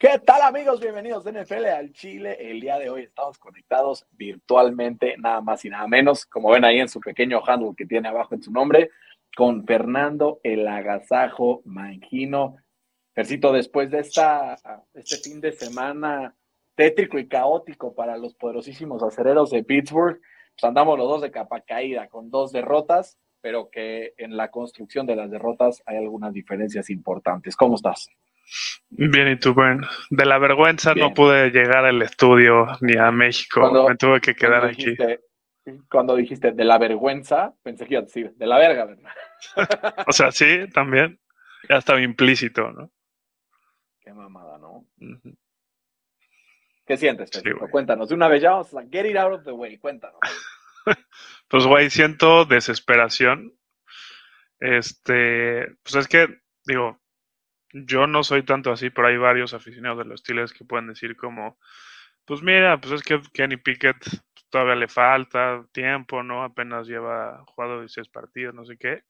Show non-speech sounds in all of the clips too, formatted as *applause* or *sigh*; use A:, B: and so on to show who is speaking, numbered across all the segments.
A: ¿Qué tal amigos? Bienvenidos de NFL al Chile. El día de hoy estamos conectados virtualmente, nada más y nada menos, como ven ahí en su pequeño handle que tiene abajo en su nombre, con Fernando el Agasajo Mangino. Percito, después de esta, este fin de semana tétrico y caótico para los poderosísimos acereros de Pittsburgh, pues andamos los dos de capa caída, con dos derrotas, pero que en la construcción de las derrotas hay algunas diferencias importantes. ¿Cómo estás?
B: Bien, ¿y tú, Bern? De la vergüenza
A: Bien.
B: no pude llegar al estudio ni a México.
A: Cuando-
B: Me tuve que quedar
A: Cuando
B: aquí.
A: Cuando dijiste de la vergüenza, pensé que iba a decir de la verga, ¿verdad? *laughs*
B: O sea, sí, también. Ya estaba implícito, ¿no?
A: Qué mamada, ¿no? ¿Qué sientes,
B: Sí.
A: Cuéntanos. De una vez ya vamos a get it out of the way. Cuéntanos. *laughs*
B: Pues, güey, siento desesperación. Este, pues es que, digo, yo no soy tanto así, pero hay varios aficionados de los Steelers que pueden decir como, pues mira, pues es que Kenny Pickett todavía le falta tiempo, ¿no? Apenas lleva jugado 16 partidos, no sé qué.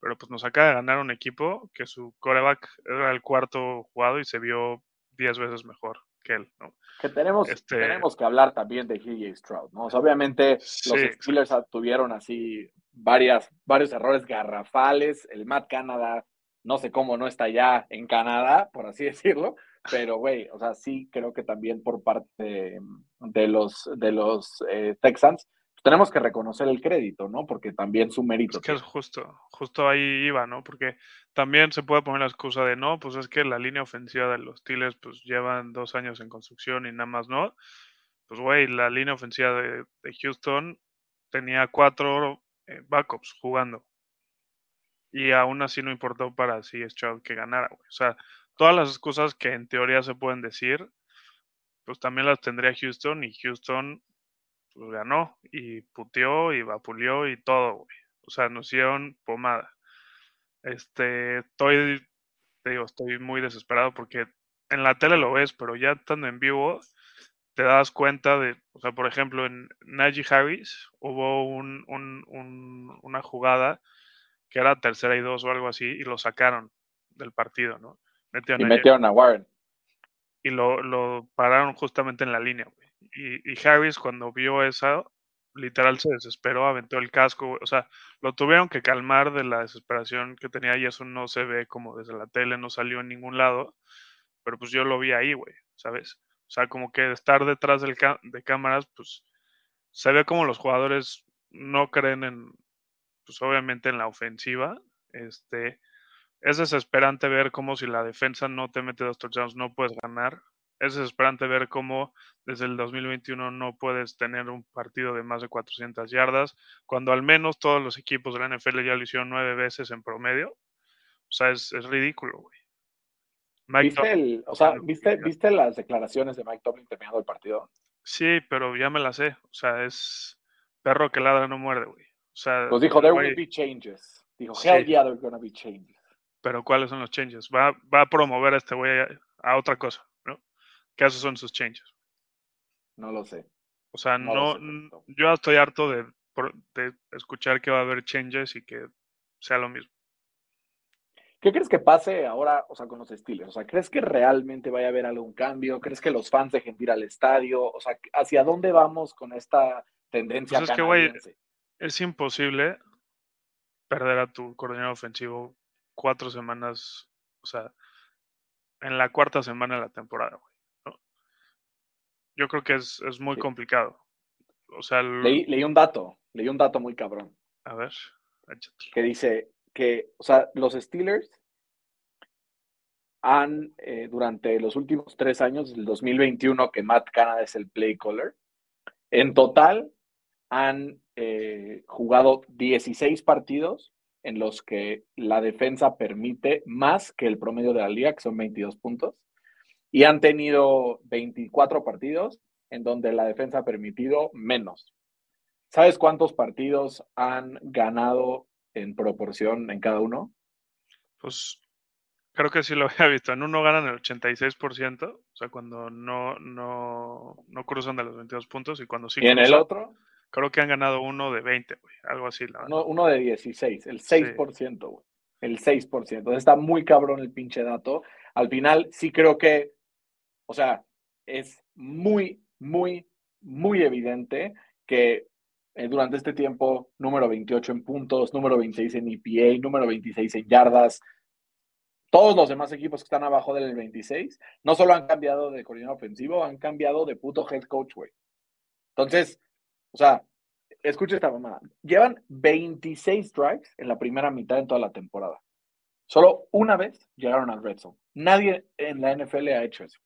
B: Pero pues nos acaba de ganar un equipo que su coreback era el cuarto jugado y se vio 10 veces mejor que él, ¿no?
A: Que tenemos,
B: Este-
A: tenemos que hablar también de CJ Stroud, ¿no? O sea, obviamente los
B: Sí,
A: Steelers tuvieron así varias, varios errores garrafales. El Matt Canada, no sé cómo no está ya en Canadá, por así *laughs* decirlo. Pero, güey, o sea, sí creo que también por parte de, de los, de los eh, Texans, tenemos que reconocer el crédito, ¿no? Porque también su mérito.
B: Es que es justo, justo ahí iba, ¿no? Porque también se puede poner la excusa de no, pues es que la línea ofensiva de los Steelers pues llevan dos años en construcción y nada más no. Pues güey, la línea ofensiva de, de Houston tenía cuatro eh, backups jugando. Y aún así no importó para si Stroud que ganara. O sea, todas las excusas que en teoría se pueden decir, pues también las tendría Houston y Houston pues ganó y puteó y vapuleó y todo, güey. O sea, nos hicieron pomada. Este, estoy, te digo, estoy muy desesperado porque en la tele lo ves, pero ya estando en vivo, te das cuenta de, o sea, por ejemplo, en Najee Harris hubo un, un- un- una jugada que era tercera y dos o algo así, y lo sacaron del partido, ¿no? Metieron
A: Y
B: a-
A: metieron a Warren.
B: y lo, lo pararon justamente en la línea, güey. Y, y Harris cuando vio esa, literal se desesperó, aventó el casco, güey. O sea, lo tuvieron que calmar de la desesperación que tenía y eso no se ve como desde la tele, no salió en ningún lado, pero pues yo lo vi ahí, güey, ¿sabes? O sea, como que estar detrás del de cámaras, pues se ve como los jugadores no creen en, pues obviamente en la ofensiva, este, es desesperante ver cómo si la defensa no te mete dos touchdowns no puedes ganar. Es desesperante ver cómo desde el 2021 no puedes tener un partido de más de 400 yardas, cuando al menos todos los equipos de la NFL ya lo hicieron nueve veces en promedio. O sea, es, es ridículo, güey.
A: ¿Viste, el, o sea, ¿viste. ¿viste las declaraciones de Mike Tomlin terminando el partido?
B: Sí, pero ya me la sé. O sea, es perro que ladra no muerde, güey. O sea,
A: Pues dijo, there will be changes. Dijo,
B: Sí.
A: hell yeah, there are gonna be changes.
B: pero ¿cuáles son los changes? Va, va a promover a este güey a, a otra cosa, ¿no? Que esos son sus changes.
A: No lo sé.
B: O sea,
A: No sé,
B: yo estoy harto de, de escuchar que va a haber changes y que sea lo mismo.
A: ¿Qué crees que pase ahora, o sea, con los Steelers? O sea, ¿crees que realmente vaya a haber algún cambio? ¿Crees que los fans dejen de ir al estadio? O sea, ¿hacia dónde vamos con esta tendencia
B: Pues es que,
A: canadiense?
B: Es imposible perder a tu coordinador ofensivo cuatro semanas, o sea, en la cuarta semana de la temporada, güey. ¿no? Yo creo que es, es muy
A: Sí.
B: complicado. O sea, el-
A: leí, leí un dato, leí un dato muy cabrón,
B: a ver, échatelo.
A: que dice que, o sea, los Steelers han, eh, durante los últimos tres años, del 2021, que Matt Canada es el play caller, en total han eh, jugado 16 partidos en los que la defensa permite más que el promedio de la liga, que son 22 puntos, y han tenido 24 partidos en donde la defensa ha permitido menos. ¿Sabes cuántos partidos han ganado en proporción en cada uno?
B: Pues creo que sí lo *laughs* había visto. En uno ganan el 86%, o sea, cuando no, no, no cruzan de los 22 puntos y cuando sí
A: ¿Y en el otro?
B: Creo que han ganado uno de 20, güey, algo así. La.
A: Uno, uno de 16, el 6%, güey. El 6%. Entonces está muy cabrón el pinche dato. Al final sí creo que, o sea, es muy, muy, muy evidente que eh, durante este tiempo, número 28 en puntos, número 26 en EPA, número 26 en yardas, todos los demás equipos que están abajo del 26, no solo han cambiado de coordinador ofensivo, han cambiado de puto head coach, güey. Entonces, o sea, escucha esta mamada. Llevan 26 drives en la primera mitad de toda la temporada. Solo una vez llegaron al red zone. Nadie en la NFL ha hecho eso.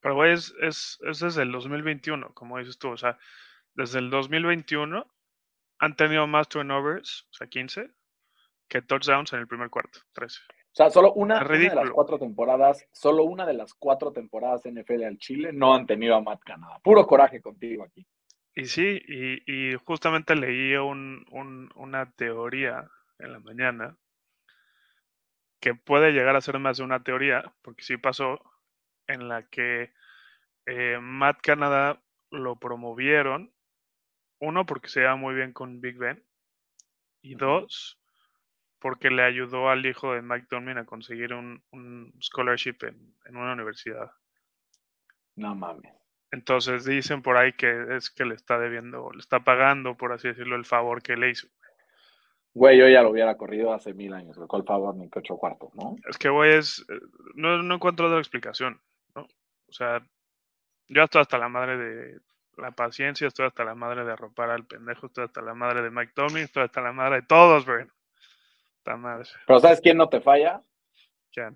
B: Pero, güey, es, es, es desde el 2021, como dices tú. O sea, desde el 2021 han tenido más turnovers, o sea, 15, que touchdowns en el primer cuarto, 13.
A: O sea, solo una, de las cuatro temporadas, solo una de las cuatro temporadas de NFL al Chile no han tenido a Matt Canada. Puro coraje contigo aquí.
B: Y sí, y, y justamente leí un, un- una teoría en la mañana que puede llegar a ser más de una teoría, porque sí pasó, en la que eh, Matt Canada lo promovieron, uno, porque se lleva muy bien con Big Ben, y dos, porque le ayudó al hijo de Mike Tomlin a conseguir un, un scholarship en, en una universidad.
A: No mames.
B: Entonces dicen por ahí que es que le está debiendo, le está pagando, por así decirlo, el favor que le hizo.
A: Güey, yo ya lo hubiera corrido hace mil años, güey. ¿Cuál favor ni que ocho cuartos, no?
B: Es que, güey, es, eh, no, no encuentro otra explicación, ¿no? O sea, yo estoy hasta la madre de la paciencia, estoy hasta la madre de arropar al pendejo, estoy hasta la madre de Mike Tomlin, estoy hasta la madre de todos, güey.
A: Pero ¿sabes quién no te falla?
B: Ya.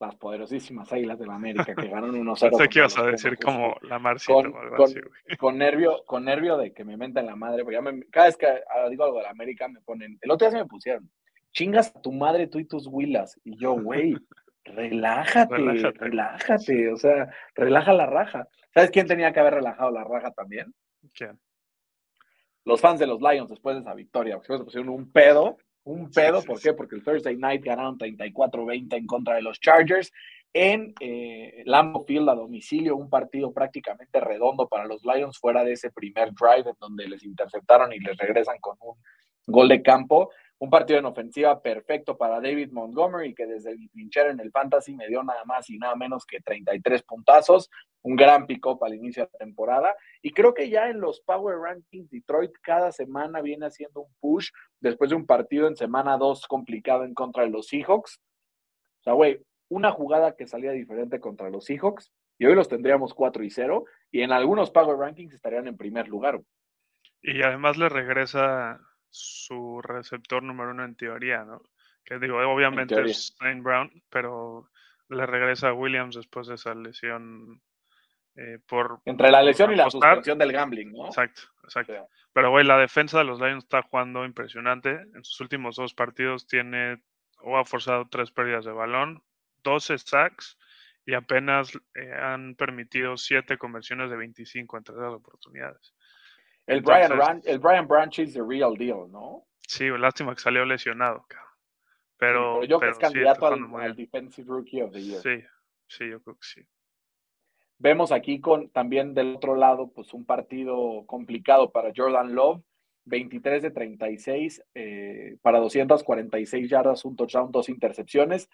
A: Las poderosísimas Águilas de la América que ganaron *laughs* 1-0.
B: Pensé que ibas a decir como
A: justo.
B: la Marcita
A: con,
B: o algo
A: con-
B: así, güey.
A: con nervio, con nervio de que me menten la madre, porque ya me- cada vez que ah, digo algo de la América me ponen, el otro día se me pusieron, chingas a tu madre tú y tus huilas, y yo, güey, relájate,
B: Relájate.
A: relájate, o sea, relaja la raja. ¿Sabes quién tenía que haber relajado la raja también?
B: ¿Quién?
A: Los fans de los Lions después de esa victoria, porque se pusieron un pedo, un pedo, ¿por qué? Porque el Thursday Night ganaron 34-20 en contra de los Chargers en eh, Lambeau Field a domicilio, un partido prácticamente redondo para los Lions fuera de ese primer drive en donde les interceptaron y les regresan con un gol de campo. Un partido en ofensiva perfecto para David Montgomery, que desde mi trinchera en el Fantasy me dio nada más y nada menos que 33 puntazos. Un gran pick-up al inicio de la temporada. Y creo que ya en los Power Rankings, Detroit cada semana viene haciendo un push después de un partido en semana 2 complicado en contra de los Seahawks. O sea, güey, una jugada que salía diferente contra los Seahawks y hoy los tendríamos 4 y 0 y en algunos Power Rankings estarían en primer lugar.
B: Y además le regresa su receptor número uno en teoría, ¿no? Que digo, obviamente es Shane Brown, pero le regresa a Williams después de esa lesión eh, por...
A: Entre la lesión y la suspensión del gambling, ¿no?
B: Exacto, exacto.
A: Sí.
B: Pero, güey, la defensa de los Lions está jugando impresionante. En sus últimos dos partidos tiene o ha forzado tres pérdidas de balón, 12 sacks y apenas eh, han permitido siete conversiones de 25 entre las oportunidades.
A: El Brian,
B: Entonces-
A: Ran- el Brian Branch is the real deal, ¿no?
B: Sí, lástima que salió lesionado, cabrón. Pero,
A: Pero yo creo que es
B: sí,
A: candidato al. Defensive Rookie of the Year.
B: Sí, sí, yo creo que sí.
A: Vemos aquí con también del otro lado, pues un partido complicado para Jordan Love, 23 de 36 eh, para 246 yardas, un touchdown, dos intercepciones.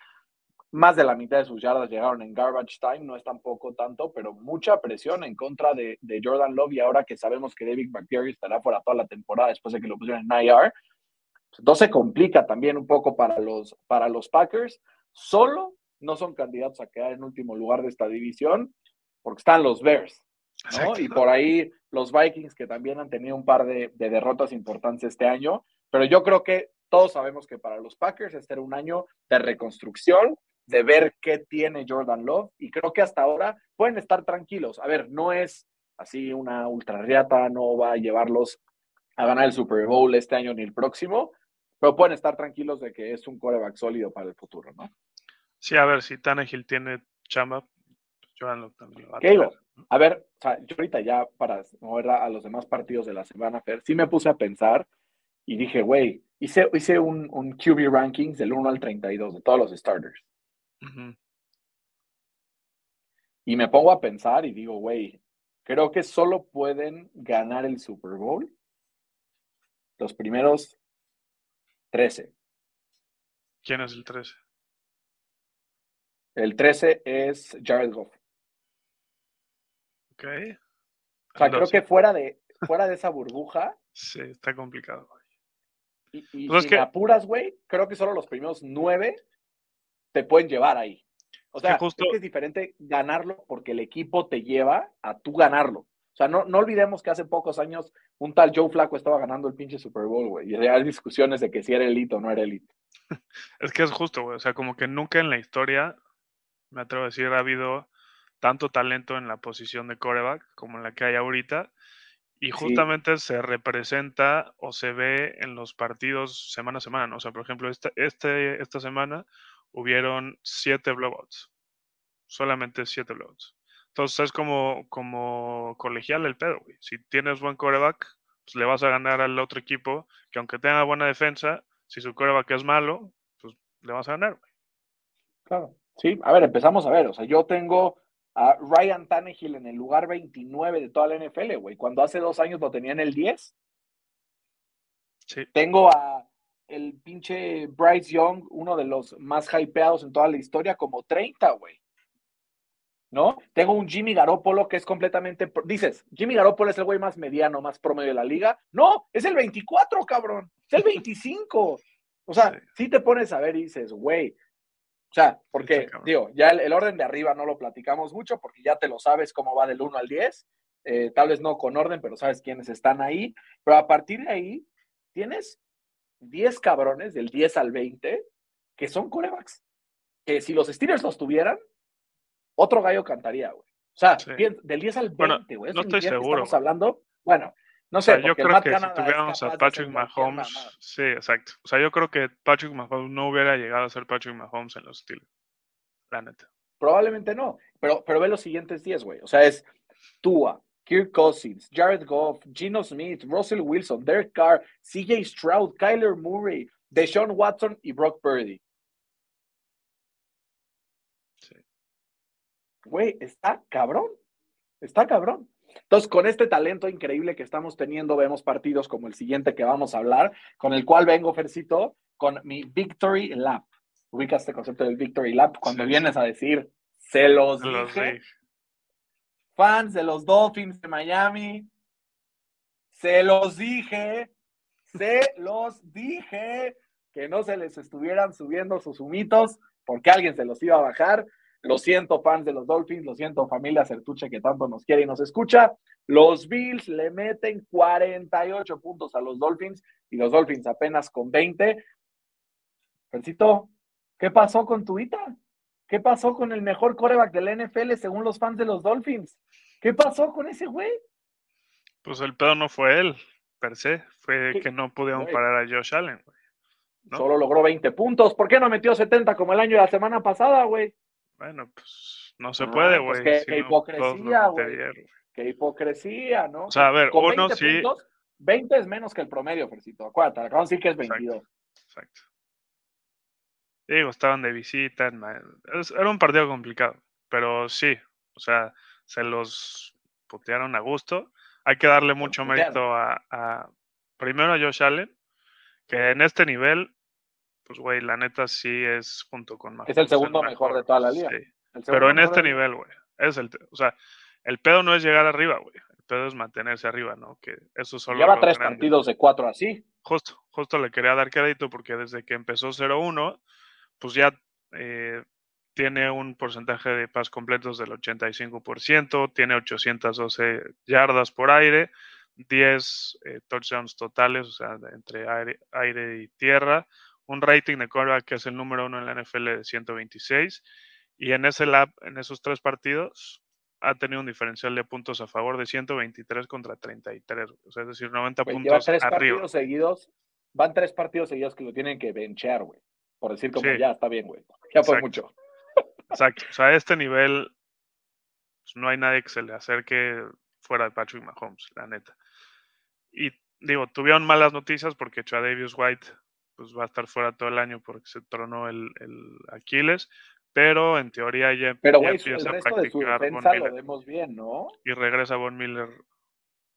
A: Más de la mitad de sus yardas llegaron en garbage time, no es tampoco tanto, pero mucha presión en contra de, de Jordan Love y ahora que sabemos que David McCary estará fuera toda la temporada después de que lo pusieron en IR, pues, entonces se complica también un poco para los, para los Packers. Solo no son candidatos a quedar en último lugar de esta división porque están los Bears, ¿no? Y por ahí los Vikings que también han tenido un par de, de derrotas importantes este año, pero yo creo que todos sabemos que para los Packers este era un año de reconstrucción, de ver qué tiene Jordan Love y creo que hasta ahora pueden estar tranquilos. A ver, no es así una ultrarriata, no va a llevarlos a ganar el Super Bowl este año ni el próximo, pero pueden estar tranquilos de que es un coreback sólido para el futuro, ¿no?
B: Sí, a ver, si Tannehill tiene chamba, Joan Locke también lo va a.
A: A ver, o sea, yo ahorita ya para mover a, a los demás partidos de la semana, Fer, sí me puse a pensar y dije, güey, hice, hice un, un QB rankings del 1 al 32 de todos los starters. Y me pongo a pensar y digo, güey, creo que solo pueden ganar el Super Bowl los primeros 13.
B: ¿Quién es el 13?
A: El 13 es Jared Goff.
B: Ok.
A: O sea, creo
B: 12.
A: que fuera de, fuera de esa burbuja, *laughs*
B: Sí, está complicado. güey.
A: y, y
B: Pues es que-
A: apuras, güey, creo que solo los primeros nueve te pueden llevar ahí. O
B: que
A: sea,
B: justo-
A: es que es diferente ganarlo porque el equipo te lleva a tú ganarlo. O sea, no, no olvidemos que hace pocos años un tal Joe Flaco estaba ganando el pinche Super Bowl, güey. Y hay discusiones de que si era elite o no era elite. *laughs*
B: Es que es justo, güey. O sea, como que nunca en la historia, me atrevo a decir, ha habido tanto talento en la posición de coreback como en la que hay ahorita. Y justamente se representa o se ve en los partidos semana a semana. ¿no? O sea, por ejemplo, este, esta semana hubieron siete blowouts. Solamente siete blowouts. Entonces es como, como colegial el pedo, güey. Si tienes buen coreback, pues le vas a ganar al otro equipo que aunque tenga buena defensa, si su coreback es malo, pues le vas a ganar, güey.
A: Claro. Sí, a ver, empezamos a ver. O sea, yo tengo a Ryan Tannehill en el lugar 29 de toda la NFL, güey. Cuando hace dos años lo tenía en el 10.
B: Sí.
A: Tengo a el pinche Bryce Young, uno de los más hypeados en toda la historia, como 30, güey. ¿No? Tengo un Jimmy Garoppolo que es completamente. Dices, Jimmy Garoppolo es el güey más mediano, más promedio de la liga. No, es el 24, cabrón. Es el 25. O sea,
B: Sí.
A: si te pones a ver y dices, güey. O sea, porque, digo, ya el, el orden de arriba no lo platicamos mucho porque ya te lo sabes cómo va del 1 al 10. Eh, tal vez no con orden, pero sabes quiénes están ahí. Pero a partir de ahí, tienes 10 cabrones del 10 al 20 que son corebacks. Que si los Steelers los tuvieran, otro gallo cantaría, güey. O sea,
B: Sí.
A: del 10 al 20,
B: Bueno,
A: güey.
B: no
A: eso
B: estoy seguro,
A: Estamos hablando, bueno, no
B: O
A: sé.
B: sea, yo creo
A: Matt
B: que si
A: Canada es
B: tuviéramos a Patrick Mahomes,
A: mamada.
B: sí, exacto. O sea, yo creo que Patrick Mahomes no hubiera llegado a ser Patrick Mahomes en los Steelers. La neta.
A: Probablemente no, pero, pero ve los siguientes 10, güey. O sea, es Tua, Kirk Cousins, Jared Goff, Gino Smith, Russell Wilson, Derek Carr, CJ Stroud, Kyler Murray, Deshaun Watson y Brock Purdy.
B: Sí.
A: Güey, está cabrón. Está cabrón. Entonces, con este talento increíble que estamos teniendo, vemos partidos como el siguiente que vamos a hablar, con el cual vengo, Fercito, con mi Victory Lap. Ubicas este concepto del Victory Lap cuando
B: Sí,
A: vienes a decir, se los
B: Se los
A: dije,
B: dije.
A: Fans de los Dolphins de Miami, se los dije, se los dije, que no se les estuvieran subiendo sus humitos, porque alguien se los iba a bajar. Lo siento, fans de los Dolphins, lo siento, familia Certuche que tanto nos quiere y nos escucha. Los Bills le meten 48 puntos a los Dolphins y los Dolphins apenas con 20. Fencito, ¿qué pasó con Tuita? ¿Qué pasó con el mejor coreback del NFL según los fans de los Dolphins? ¿Qué pasó con ese güey?
B: Pues el pedo no fue él, per se. Fue
A: Sí,
B: que no pudieron
A: güey.
B: parar a Josh Allen, güey. ¿no?
A: Solo logró 20 puntos. ¿Por qué no metió 70 como el año de la semana pasada, güey?
B: Bueno, pues no se
A: Ah,
B: puede,
A: pues
B: güey.
A: qué-
B: si
A: qué
B: no,
A: hipocresía, güey. Qué hipocresía, ¿no?
B: O sea, a ver,
A: Con
B: uno
A: 20
B: sí.
A: puntos, 20 es menos que el promedio, Fercito. Acuérdate, de decir que es 22.
B: Exacto. Digo, estaban de visita. Era un partido complicado, pero sí, o sea, se los putearon a gusto. Hay que darle mucho mérito a, a- primero a Josh Allen, que en este nivel, pues güey, la neta sí es junto con Mahomes.
A: Es el segundo mejor de toda la liga.
B: sí.
A: El
B: Pero en
A: mejor
B: este
A: de-
B: nivel, güey, es el, o sea, el pedo no es llegar arriba, güey. El pedo es mantenerse arriba, ¿no? Que eso solo
A: Lleva tres
B: grandes.
A: partidos de cuatro así.
B: Justo, justo le quería dar crédito porque desde que empezó 0-1, pues ya eh, tiene un porcentaje de pas completos del 85%, tiene 812 yardas por aire, 10 eh, touchdowns totales, o sea, entre aire, aire y tierra, un rating de quarterback que es el número uno en la NFL de 126, y en ese lab, en esos tres partidos, ha tenido un diferencial de puntos a favor de 123 contra 33, o sea, es decir, 90
A: Güey, lleva
B: puntos
A: tres
B: arriba.
A: partidos seguidos. Van tres partidos seguidos que lo tienen que benchear, güey. Por decir como
B: Sí.
A: ya está bien, güey. Ya fue mucho.
B: Exacto. O sea, a este nivel pues, no hay nadie que se le acerque fuera de Patrick Mahomes, la neta. Y digo, tuvieron malas noticias porque Davis White pues va a estar fuera todo el año porque se tronó el, el Aquiles, pero en teoría ya,
A: pero,
B: empieza
A: a practicar de Von Miller. Lo vemos bien, ¿no?
B: Y regresa Von Miller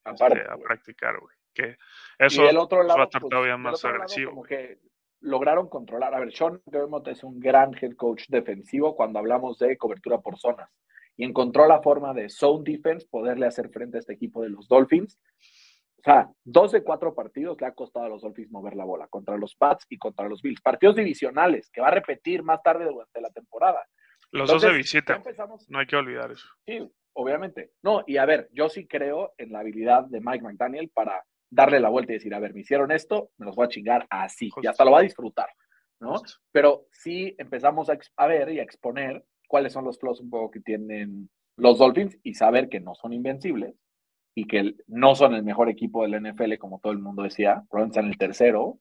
B: este, a practicar, güey. Que eso
A: y el otro lado,
B: va a estar pues, todavía más agresivo.
A: como que lograron controlar. A ver, Sean Dermott es un gran head coach defensivo cuando hablamos de cobertura por zonas. Y encontró la forma de zone defense poderle hacer frente a este equipo de los Dolphins. O sea, dos de cuatro partidos le ha costado a los Dolphins mover la bola contra los Pats y contra los Bills. Partidos divisionales que va a repetir más tarde durante la temporada.
B: Los dos se visitan. No hay que olvidar eso.
A: Sí, obviamente. No, y a ver, yo sí creo en la habilidad de Mike McDaniel para darle la vuelta y decir, a ver, me hicieron esto, me los voy a chingar así. Y hasta lo va a disfrutar, ¿no? Pero sí empezamos a, a ver y a exponer cuáles son los flaws un poco que tienen los Dolphins y saber que no son invencibles y que no son el mejor equipo del NFL, como todo el mundo decía, probablemente en el tercero.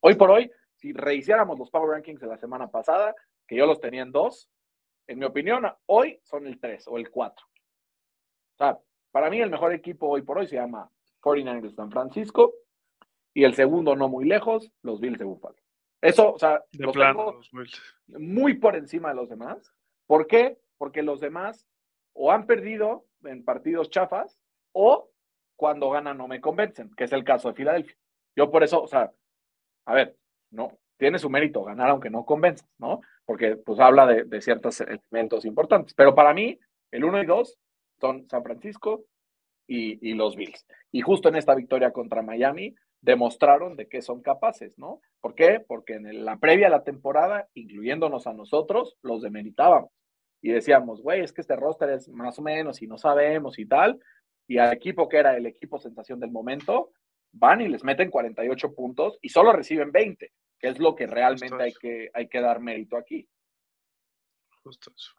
A: Hoy por hoy, si rehiciéramos los Power Rankings de la semana pasada, que yo los tenía en dos, en mi opinión, hoy son el tres o el cuatro. O sea, para mí el mejor equipo hoy por hoy se llama 49ers de San Francisco y el segundo no muy lejos, los Bills de Buffalo. Eso, o sea,
B: los plano,
A: muy por encima de los demás. ¿Por qué? Porque los demás o han perdido en partidos chafas o cuando ganan no me convencen, que es el caso de Filadelfia. Yo por eso, o sea, a ver, no, tiene su mérito ganar aunque no convenzas, ¿no? Porque pues habla de, ciertos elementos importantes. Pero para mí, el 1 y 2 son San Francisco y, los Bills. Y justo en esta victoria contra Miami demostraron de qué son capaces, ¿no? ¿Por qué? Porque en la previa a la temporada, incluyéndonos a nosotros, los demeritábamos. Y decíamos, güey, es que este roster es más o menos y no sabemos y tal y al equipo que era el equipo sensación del momento, van y les meten 48 puntos y solo reciben 20, que es lo que realmente hay que, hay que dar mérito aquí.
B: Justo eso.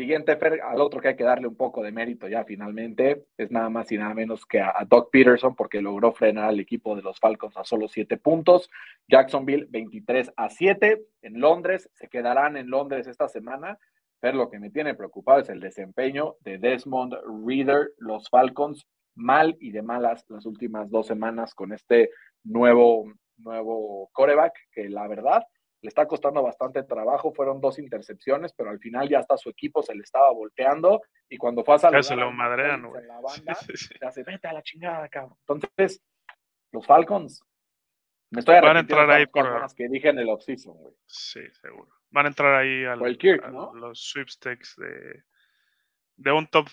A: Siguiente, al otro que hay que darle un poco de mérito ya finalmente, es nada más y nada menos que a, Doug Peterson, porque logró frenar al equipo de los Falcons a solo 7 puntos. Jacksonville 23 a 7 en Londres, se quedarán en Londres esta semana. Pero lo que me tiene preocupado es el desempeño de Desmond Reader, los Falcons, mal y de malas las últimas dos semanas con este nuevo, nuevo coreback, que la verdad le está costando bastante trabajo. Fueron dos intercepciones, pero al final ya hasta su equipo se le estaba volteando y cuando fue a saludar
B: se lo
A: en
B: la
A: banda, se hace, vete a la chingada, cabrón. Entonces, los Falcons, me estoy
B: Van a entrar ahí por
A: las que dije en el offseason, güey.
B: Sí, seguro van a entrar ahí a los sweepstakes de, de un top,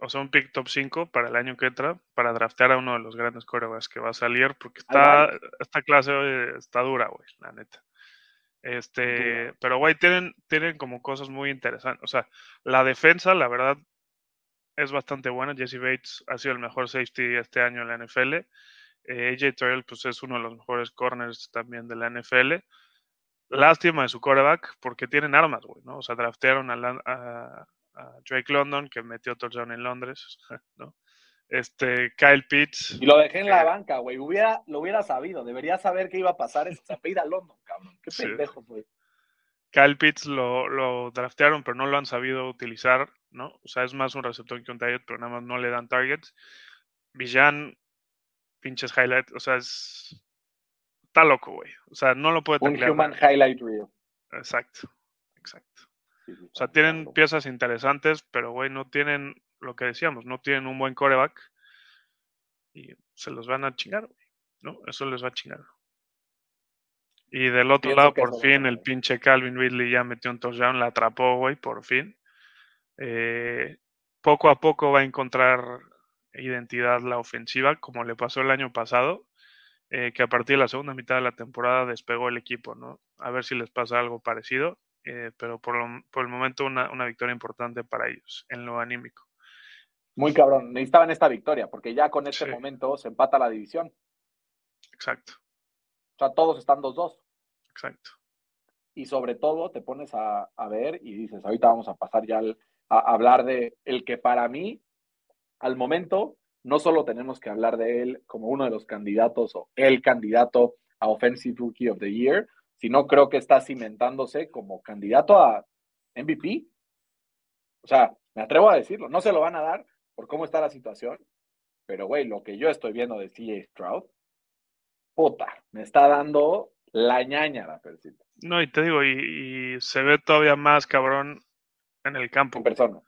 B: o sea, un pick top 5 para el año que entra, para draftear a uno de los grandes corebacks que va a salir, porque está, esta clase está dura, güey, la neta. Este, pero güey, tienen, tienen como cosas muy interesantes. O sea, la defensa, la verdad, es bastante buena. Jesse Bates ha sido el mejor safety este año en la NFL. Eh, AJ Terrell, pues es uno de los mejores corners también de la NFL. Lástima de su coreback porque tienen armas, güey, ¿no? O sea, draftearon a, Drake London, que metió touchdown en Londres, *laughs* ¿no? Este, Kyle Pitts.
A: Y lo dejé en la banca, güey. Hubiera, lo hubiera sabido. Debería saber qué iba a pasar. Es a London, cabrón. Qué pendejo, güey.
B: Kyle Pitts lo, lo, draftearon, pero no lo han sabido utilizar, ¿no? O sea, es más un receptor que un target, pero nada más no le dan targets. Villan, pinches highlights, o sea, es está loco, güey. O sea, no lo puede
A: Un human highlight reel.
B: Exacto, exacto. o sea, tienen piezas interesantes, pero, güey, no tienen lo que decíamos, no tienen un buen coreback y se los van a chingar. ¿No? Eso les va a chingar. Y del otro lado, por fin, el pinche Calvin Ridley ya metió un touchdown, la atrapó, güey, por fin. Eh, poco a poco va a encontrar identidad la ofensiva, como le pasó el año pasado. Eh, que a partir de la segunda mitad de la temporada despegó el equipo, ¿no? A ver si les pasa algo parecido, eh, pero por, el momento una, victoria importante para ellos en lo anímico.
A: Muy cabrón, necesitaban esta victoria, porque ya con este momento se empata la división.
B: Exacto.
A: O sea, todos están 2-2.
B: Exacto.
A: Y sobre todo te pones a, ver y dices, ahorita vamos a pasar ya a hablar de el que para mí, al momento, no solo tenemos que hablar de él como uno de los candidatos o el candidato a Offensive Rookie of the Year, sino creo que está cimentándose como candidato a MVP. O sea, Me atrevo a decirlo. No se lo van a dar por cómo está la situación. Pero, güey, lo que yo estoy viendo de CJ Stroud, puta, me está dando la ñaña la persita.
B: No, y te digo, y, se ve todavía más cabrón en el campo.
A: En persona.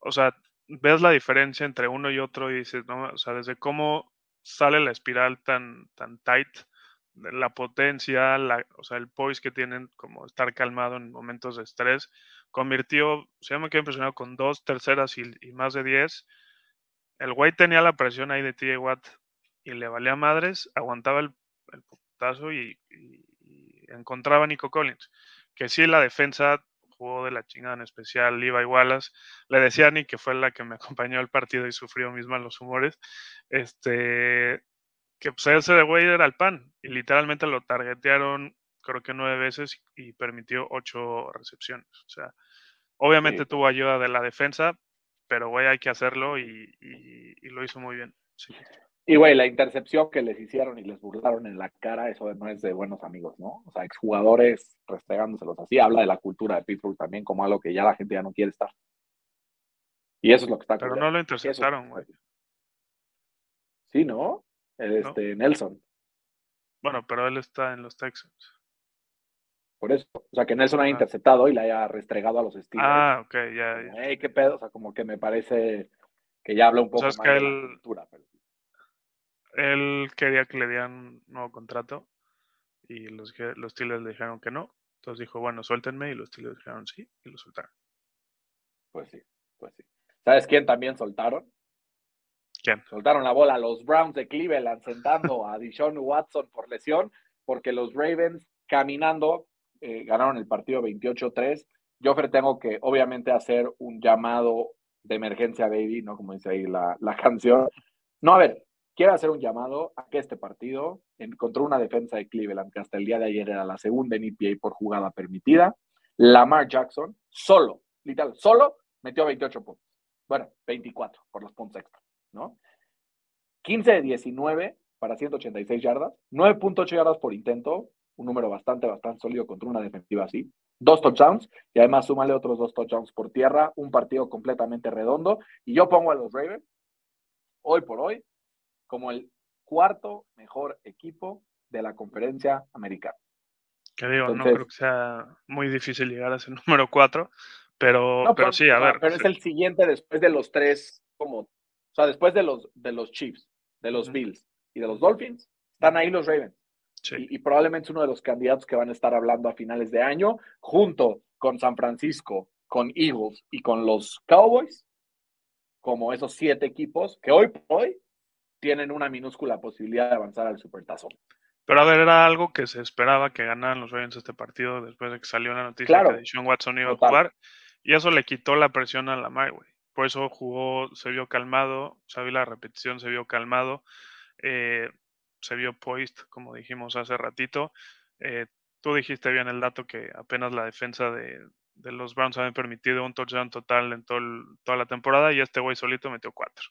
B: O sea, ves la diferencia entre uno y otro y dices, no, o sea, desde cómo sale la espiral tan, tan tight, la potencia, la, o sea, el poise que tienen, como estar calmado en momentos de estrés, convirtió, se me quedé impresionado con dos terceras y, más de diez. El güey tenía la presión ahí de TJ Watt y le valía madres, aguantaba el, el putazo y, encontraba a Nico Collins. Que sí, la defensa jugó de la chingada en especial Levi Wallace. Le decía a Nick que fue la que me *laughs* acompañó al partido y sufrió misma los humores. Este, que pues ese de güey era el pan. Y literalmente lo targetearon, creo que nueve veces y permitió ocho recepciones. O sea, obviamente tuvo ayuda de la defensa, pero güey, hay que hacerlo y, lo hizo muy bien.
A: Y güey, la intercepción que les hicieron y les burlaron en la cara, eso no es de buenos amigos, ¿no? O sea, exjugadores restregándoselos así, habla de la cultura de Pittsburgh también como algo que ya la gente ya no quiere estar. Y eso es lo que está
B: Pero no lo interceptaron, güey.
A: Sí, ¿no? Este, Nelson.
B: Bueno, pero él está en los Texans.
A: Por eso. O sea, que Nelson ha interceptado y le haya restregado a los Steelers.
B: Ah, ok, ya.
A: ya. qué pedo. O sea, como que me parece que ya habla un poco más de la cultura.
B: Él quería que le dieran un nuevo contrato y los, los Steelers le dijeron que no. Entonces dijo, bueno, suéltenme y los Steelers dijeron sí y lo soltaron.
A: Pues sí, pues sí. ¿Sabes quién también soltaron?
B: ¿Quién?
A: Soltaron la bola a los Browns de Cleveland sentando a Dishon Watson por lesión, porque los Ravens caminando eh, ganaron el partido 28-3. Yo tengo que obviamente hacer un llamado de emergencia, baby, ¿no? Como dice ahí la, la canción. No, a ver, quiero hacer un llamado a que este partido encontró una defensa de Cleveland que hasta el día de ayer era la segunda en EPA por jugada permitida. Lamar Jackson solo, literal, solo metió 28 puntos. Bueno, 24 por los puntos extra. ¿no? 15 de 19 para 186 yardas, 9.8 yardas por intento, un número bastante, bastante sólido contra una defensiva así. Dos touchdowns y además súmale otros dos touchdowns por tierra, un partido completamente redondo. Y yo pongo a los Ravens, hoy por hoy, como el cuarto mejor equipo de la conferencia americana.
B: Que digo, no creo que sea muy difícil llegar a ese *laughs* número cuatro, pero, pero, sí, a ver.
A: Pero es el siguiente después de los tres como sea, después de los, de los Chiefs, de los Bills y de los Dolphins, están ahí los Ravens. Y, probablemente es uno de los candidatos que van a estar hablando a finales de año, junto con San Francisco, con Eagles y con los Cowboys, como esos siete equipos que hoy por hoy tienen una minúscula posibilidad de avanzar al Supertazón.
B: Pero a ver, era algo que se esperaba que ganaran los Ravens este partido después de que salió la noticia de que Sean Watson iba a jugar. Y eso le quitó la presión a la güey por eso jugó, se vio calmado, se vio la repetición, se vio calmado, eh, se vio poised, como dijimos hace ratito. Eh, tú dijiste bien el dato que apenas la defensa de, los Browns había permitido un touchdown total en toda la temporada y este güey solito metió cuatro.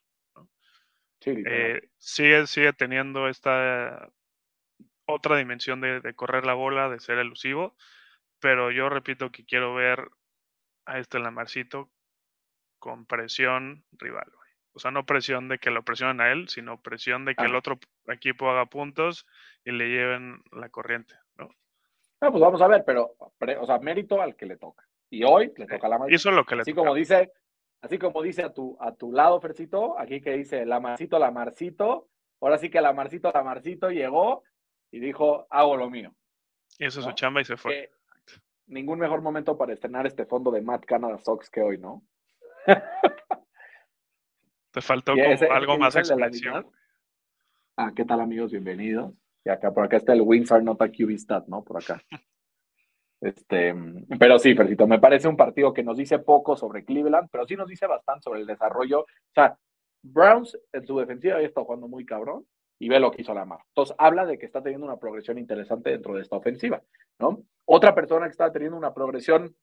B: Eh, sigue, sigue teniendo esta otra dimensión de, de, correr la bola, de ser elusivo, pero yo repito que quiero ver a este Lamarcito con presión rival. O sea, no presión de que lo presionen a él, sino presión de que el otro equipo haga puntos y le lleven la corriente, ¿no?
A: pues vamos a ver, pero, o sea, mérito al que le toca. Y hoy le toca a la
B: Eso es lo que le
A: así Como dice, así como dice a tu, a tu lado, Fercito, aquí que dice la Marcito, la Marcito, ahora sí que la Marcito, la Marcito llegó y dijo, hago lo mío.
B: Y eso es su chamba y se fue.
A: ningún mejor momento para estrenar este fondo de Matt Canada Sox que hoy, ¿no? *laughs*
B: Te faltó algo más expresión.
A: Ah, ¿qué tal amigos? Bienvenidos. Y acá, por acá está el Winsor Nota QB Stat, ¿no? Por acá. *laughs* Este, pero sí, Fercito, me parece un partido que nos dice poco sobre Cleveland, pero sí nos dice bastante sobre el desarrollo. O sea, Browns en su defensiva ya está jugando muy cabrón y ve lo que hizo la mar. Entonces, habla de que está teniendo una progresión interesante dentro de esta ofensiva, ¿no? Otra persona que está teniendo una progresión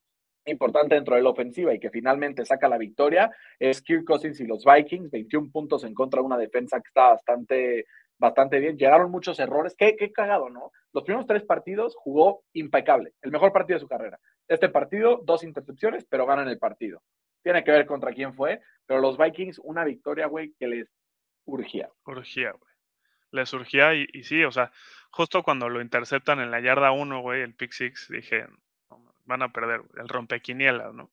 A: importante dentro de la ofensiva y que finalmente saca la victoria es Kirk Cousins y los Vikings, 21 puntos en contra de una defensa que está bastante, bastante bien. Llegaron muchos errores, qué, qué cagado, ¿no? Los primeros tres partidos jugó impecable, el mejor partido de su carrera. Este partido, dos intercepciones, pero ganan el partido. tiene que ver contra quién fue, pero los Vikings, una victoria, güey, que les urgía.
B: Urgía, güey. Les urgía y, y, sí, o sea, justo cuando lo interceptan en la yarda 1, güey, el pick six, dije, van a perder el rompequinielas, ¿no?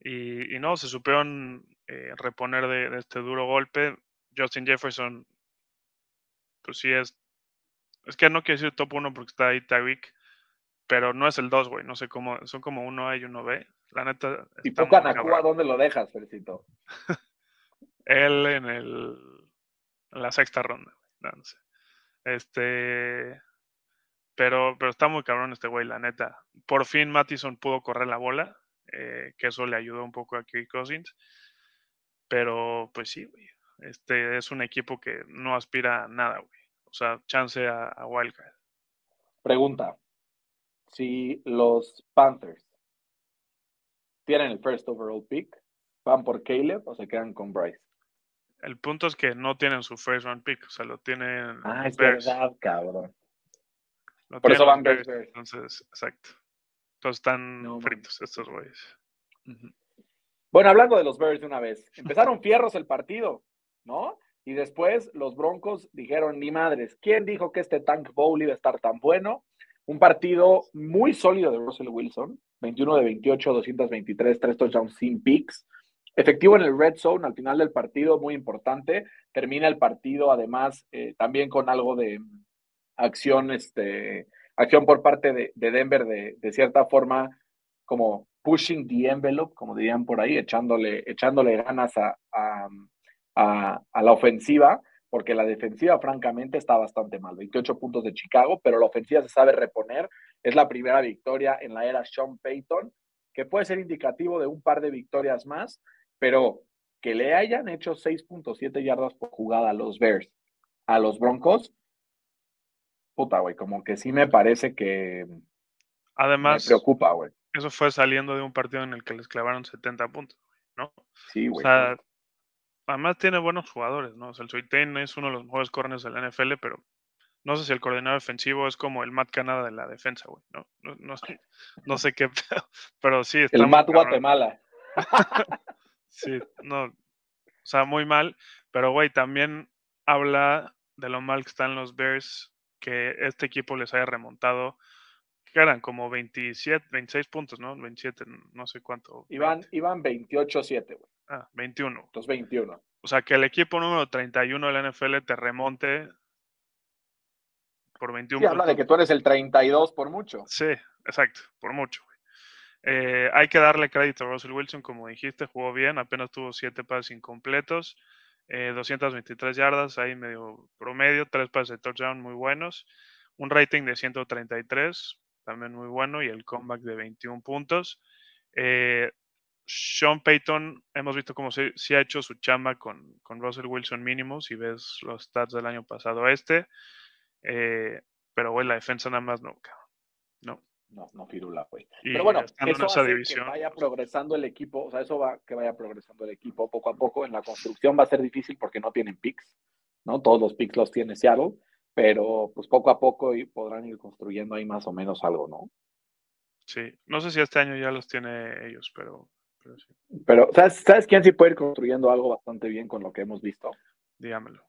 B: Y, y, no, se supieron eh, reponer de, de, este duro golpe. Justin Jefferson, pues sí es, es que no quiero decir top 1 porque está ahí Tyreek, pero no es el 2, güey, no sé cómo, son como uno A y uno B. La neta.
A: ¿Y Puka Nakua dónde lo dejas, Felicito? *laughs*
B: Él en el en la sexta ronda, no, no sé. Este, pero, pero está muy cabrón este güey, la neta. Por fin Mattison pudo correr la bola, eh, que eso le ayudó un poco a Kirk Cousins. Pero, pues sí, güey. Este es un equipo que no aspira a nada, güey. O sea, chance a, a Wildcard.
A: Pregunta. Si los Panthers tienen el first overall pick, ¿van por Caleb o se quedan con Bryce?
B: El punto es que no tienen su first round pick, o sea, lo tienen.
A: Ah, es Bears. verdad, cabrón. Por eso van Bears, Bears.
B: Entonces, exacto. Entonces están no, fritos man. estos güeyes.
A: Uh -huh. Bueno, hablando de los Bears de una vez, empezaron fierros el partido, ¿no? Y después los Broncos dijeron, ni madres, ¿quién dijo que este Tank Bowl iba a estar tan bueno? Un partido muy sólido de Russell Wilson, 21 de 28, 223, 3 touchdowns sin picks. Efectivo en el red zone al final del partido, muy importante. Termina el partido, además, eh, también con algo de acción, este, acción por parte de, de Denver, de, de, cierta forma, como pushing the envelope, como dirían por ahí, echándole, echándole ganas a, a, a, a la ofensiva, porque la defensiva, francamente, está bastante mal. 28 puntos de Chicago, pero la ofensiva se sabe reponer. Es la primera victoria en la era Sean Payton, que puede ser indicativo de un par de victorias más pero que le hayan hecho 6.7 yardas por jugada a los Bears, a los Broncos, puta, güey, como que sí me parece que
B: Además,
A: me preocupa, güey.
B: Eso fue saliendo de un partido en el que les clavaron 70 puntos, ¿no?
A: Sí, güey.
B: O sea, además tiene buenos jugadores, ¿no? O sea, el Soitain es uno de los mejores corners de la NFL, pero no sé si el coordinador defensivo es como el Matt Canada de la defensa, güey, ¿no? No, no, sé, no sé qué, *laughs* pero sí.
A: Está el Matt Guatemala. *laughs*
B: Sí, no, o sea, muy mal, pero güey, también habla de lo mal que están los Bears, que este equipo les haya remontado, que eran como 27, 26 puntos, ¿no? 27, no sé cuánto.
A: Iban, iban 28-7, güey.
B: Ah, 21.
A: Entonces 21.
B: O sea, que el equipo número 31 de la NFL te remonte por 21
A: sí, habla de que tú eres el 32 por mucho.
B: Sí, exacto, por mucho. Eh, hay que darle crédito a Russell Wilson, como dijiste, jugó bien, apenas tuvo siete pases incompletos, eh, 223 yardas, ahí medio promedio, tres pases de touchdown muy buenos, un rating de 133, también muy bueno, y el comeback de 21 puntos. Eh, Sean Payton, hemos visto cómo se, ha hecho su chamba con, con Russell Wilson mínimo, si ves los stats del año pasado este, eh, pero bueno, la defensa nada más no, no
A: no, firula, güey. Pero bueno, eso hace división. que vaya progresando el equipo, o sea, eso va que vaya progresando el equipo poco a poco. En la construcción va a ser difícil porque no tienen picks, ¿no? Todos los picks los tiene Seattle, pero pues poco a poco podrán ir construyendo ahí más o menos algo, ¿no?
B: Sí, no sé si este año ya los tiene ellos, pero, pero sí.
A: Pero, ¿sabes, ¿sabes quién sí puede ir construyendo algo bastante bien con lo que hemos visto?
B: Dígamelo.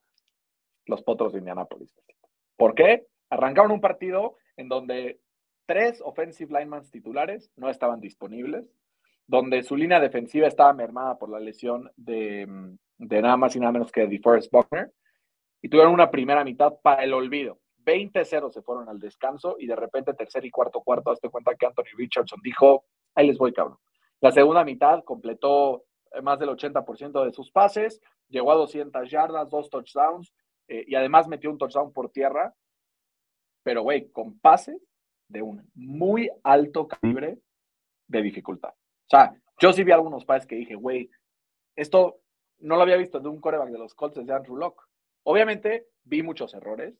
A: Los Potros de Indianapolis. ¿Por qué? Arrancaron un partido en donde tres offensive linemen titulares no estaban disponibles, donde su línea defensiva estaba mermada por la lesión de, de nada más y nada menos que DeForest Buckner, y tuvieron una primera mitad para el olvido. 20-0 se fueron al descanso y de repente tercer y cuarto cuarto, hazte cuenta que Anthony Richardson dijo, ahí les voy, cabrón. La segunda mitad completó más del 80% de sus pases, llegó a 200 yardas, dos touchdowns eh, y además metió un touchdown por tierra, pero güey, con pases de un muy alto calibre de dificultad. O sea, yo sí vi algunos pases que dije, güey, esto no lo había visto de un coreback de los Colts de Andrew Locke. Obviamente vi muchos errores,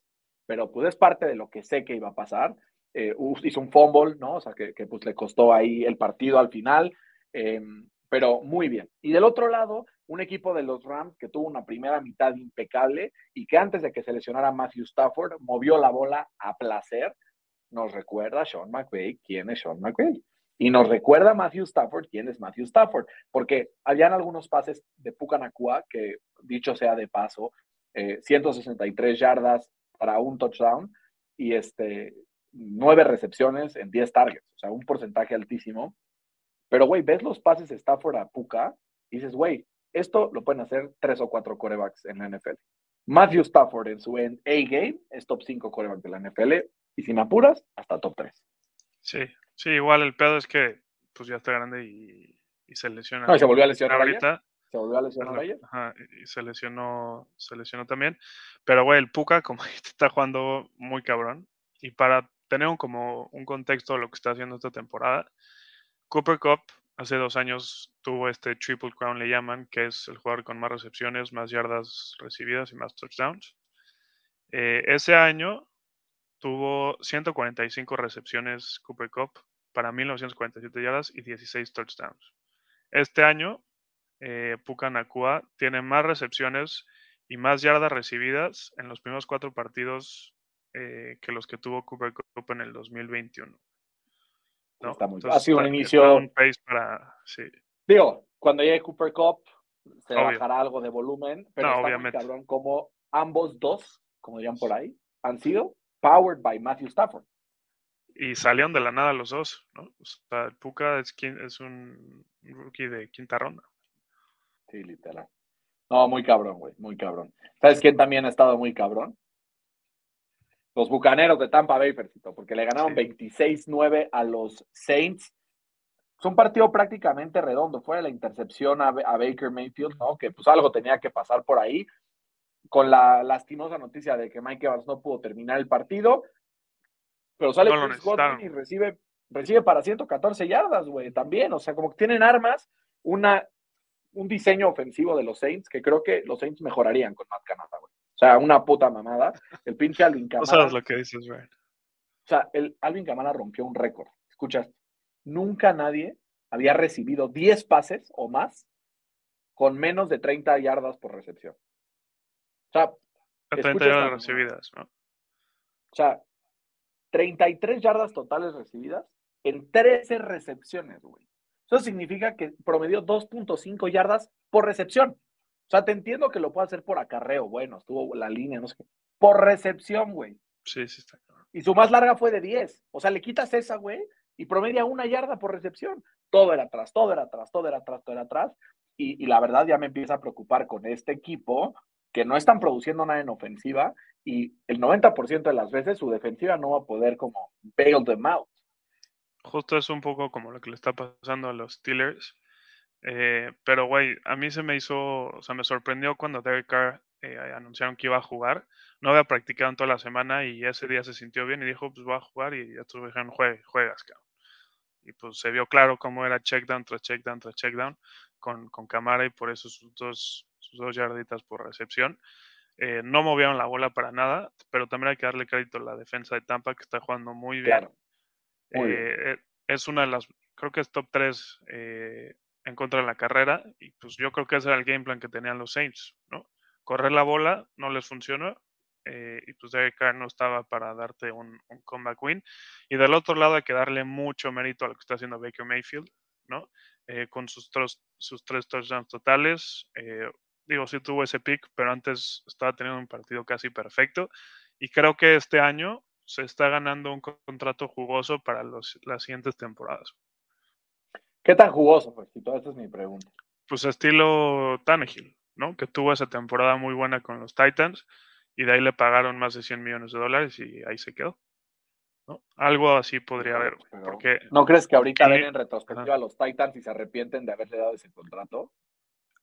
A: pero pues es parte de lo que sé que iba a pasar. Eh, hizo un fumble, ¿no? O sea, que, que, pues le costó ahí el partido al final, eh, pero muy bien. Y del otro lado, un equipo de los Rams que tuvo una primera mitad impecable y que antes de que se lesionara Matthew Stafford, movió la bola a placer nos recuerda Sean McVay quién es Sean McVay. Y nos recuerda Matthew Stafford quién es Matthew Stafford, porque habían algunos pases de Pucanacua que, dicho sea de paso, 163 eh, yardas para un touchdown y este, nueve recepciones en 10 targets, o sea, un porcentaje altísimo. Pero, güey, ves los pases de Stafford a Puka y dices, güey, esto lo pueden hacer tres o cuatro corebacks en la NFL. Matthew Stafford en su A-game es top 5 coreback de la NFL y si me apuras, hasta top 3.
B: Sí, sí, igual el pedo es que pues ya está grande y, se lesiona.
A: No, y se volvió a lesionar ahorita. Se volvió a lesionar ayer.
B: Ajá, y se lesionó, se lesionó también. Pero, güey, el Puka, *laughs* como está jugando muy cabrón. Y para tener un, como un contexto de lo que está haciendo esta temporada, Cooper Cup hace dos años tuvo este Triple Crown, le llaman, que es el jugador con más recepciones, más yardas recibidas y más touchdowns. Eh, ese año tuvo 145 recepciones Cooper Cup para 1947 yardas y 16 touchdowns. Este año, eh, Puka Nakua tiene más recepciones y más yardas recibidas en los primeros cuatro partidos eh, que los que tuvo Cooper Cup en el 2021.
A: Está muy, ha sido un inicio.
B: Un pace para, sí.
A: Digo, cuando llegue Cooper Cup, se bajará algo de volumen, pero está obviamente. muy cabrón como ambos dos, como dirían por ahí, han sido powered by Matthew Stafford.
B: Y salieron de la nada los dos, ¿no? O sea, el Puka es, es un rookie de quinta ronda.
A: Sí, literal. No, muy cabrón, güey, muy cabrón. ¿Sabes quién también ha estado muy cabrón? Los Bucaneros de Tampa Bay, Fercito, porque le ganaron 26-9 a los Saints. Es un partido prácticamente redondo. Fue la intercepción a, Baker Mayfield, ¿no? Que pues algo tenía que pasar por ahí. Con la lastimosa noticia de que Mike Evans no pudo terminar el partido. Pero sale Chris Godwin y recibe, recibe para 114 yardas, güey, también. O sea, como que tienen armas, una, un diseño ofensivo de los Saints que creo que los Saints mejorarían con Matt Canada, güey. O sea, una puta mamada. El pinche Alvin *laughs* Kamara.
B: No sabes lo que dices, güey.
A: O sea, el Alvin Kamara rompió un récord. Escuchas, nunca nadie había recibido 10 pases o más con menos de 30 yardas por recepción. O sea,
B: 30 yardas recibidas, ¿no?
A: O sea, 33 yardas totales recibidas en 13 recepciones, güey. Eso significa que promedió 2.5 yardas por recepción. O sea, te entiendo que lo pueda hacer por acarreo, bueno, estuvo la línea, no sé qué. Por recepción, güey.
B: Sí, sí está claro.
A: Y su más larga fue de 10. O sea, le quitas esa, güey, y promedia una yarda por recepción. Todo era atrás, todo era atrás, todo era atrás, todo era atrás. Y, la verdad ya me empieza a preocupar con este equipo que no están produciendo nada en ofensiva y el 90% de las veces su defensiva no va a poder como bail them out.
B: Justo es un poco como lo que le está pasando a los Steelers. Eh, pero, güey, a mí se me hizo, o sea, me sorprendió cuando Derek Carr eh, anunciaron que iba a jugar. No había practicado en toda la semana y ese día se sintió bien y dijo, pues voy a jugar y ya tú dijeron, juegas, cabrón. Y pues se vio claro cómo era check down tras check down tras check down con, con Camara y por eso sus dos, sus dos yarditas por recepción. Eh, no movieron la bola para nada, pero también hay que darle crédito a la defensa de Tampa que está jugando muy bien. es una de las, creo que es top 3 en contra de la carrera y pues yo creo que ese era el game plan que tenían los Saints, ¿no? Correr la bola no les funcionó eh, y pues Derek no estaba para darte un, comeback win. Y del otro lado hay que darle mucho mérito a lo que está haciendo Baker Mayfield, ¿no? Eh, con sus, tres, sus tres touchdowns totales. Eh, digo, sí tuvo ese pick, pero antes estaba teniendo un partido casi perfecto. Y creo que este año se está ganando un contrato jugoso para los, las siguientes temporadas.
A: ¿Qué tan jugoso, pues? Esa es mi pregunta.
B: Pues estilo Tannehill, ¿no? Que tuvo esa temporada muy buena con los Titans y de ahí le pagaron más de 100 millones de dólares y ahí se quedó. ¿no? Algo así podría haber. Porque,
A: ¿No crees que ahorita ven en retrospectiva a los Titans y se arrepienten de haberle dado ese contrato?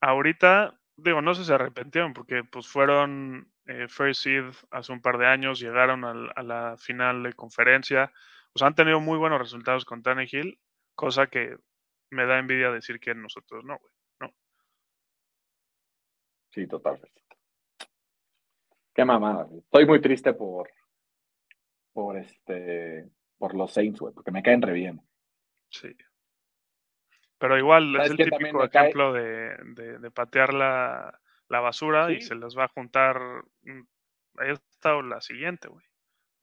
B: Ahorita, digo, no sé si se arrepintieron porque pues fueron eh, first seed hace un par de años, llegaron a la final de conferencia, pues han tenido muy buenos resultados con Tannehill, cosa que me da envidia decir que nosotros no, güey. No.
A: Sí, totalmente. Qué mamada, Estoy muy triste por, por este, por los Saints, güey, porque me caen re bien.
B: Sí. Pero igual es el típico ejemplo de, de, patear la, la basura y se les va a juntar mm, esta o la siguiente, güey.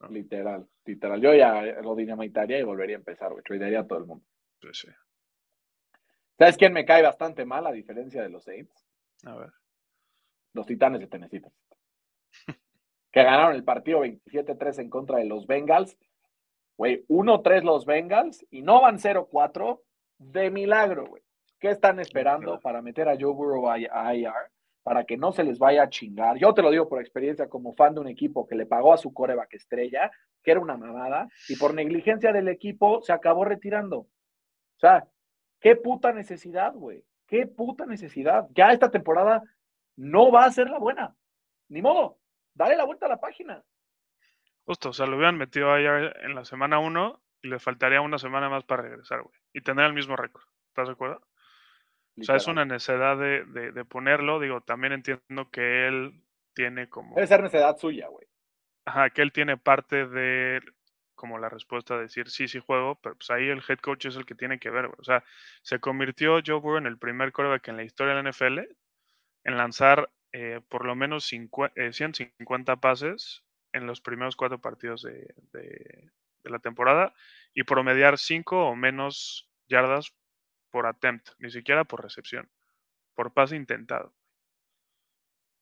A: Literal, literal. Yo ya lo dinamitaría y volvería a empezar, güey. Tradearía a todo el mundo.
B: Pues sí.
A: ¿Sabes quién me cae bastante mal a diferencia de los Saints?
B: A ver.
A: Los Titanes de Tennessee. *laughs* que ganaron el partido 27-3 en contra de los Bengals. Güey, 1-3 los Bengals y no van 0-4 de milagro, güey. ¿Qué están esperando para meter a Joe Burrow a IR? Para que no se les vaya a chingar. Yo te lo digo por experiencia como fan de un equipo que le pagó a su coreback estrella, que era una mamada, y por negligencia del equipo se acabó retirando. O sea, qué puta necesidad, güey. Qué puta necesidad. Ya esta temporada no va a ser la buena. Ni modo. Dale la vuelta a la página.
B: Justo, o sea, lo hubieran metido allá en la semana 1 y le faltaría una semana más para regresar, güey. Y tener el mismo récord. ¿Estás de acuerdo? O sea, es una necesidad de, de, ponerlo. Digo, también entiendo que él tiene como.
A: Debe ser necesidad suya, güey.
B: Ajá, que él tiene parte de como la respuesta de decir sí, sí juego, pero pues ahí el head coach es el que tiene que ver, güey. O sea, se convirtió Joe Burrow en el primer quarterback en la historia de la NFL en lanzar eh, por lo menos 150 eh, pases en los primeros cuatro partidos de, de, de la temporada y promediar cinco o menos yardas por attempt, ni siquiera por recepción, por pase intentado.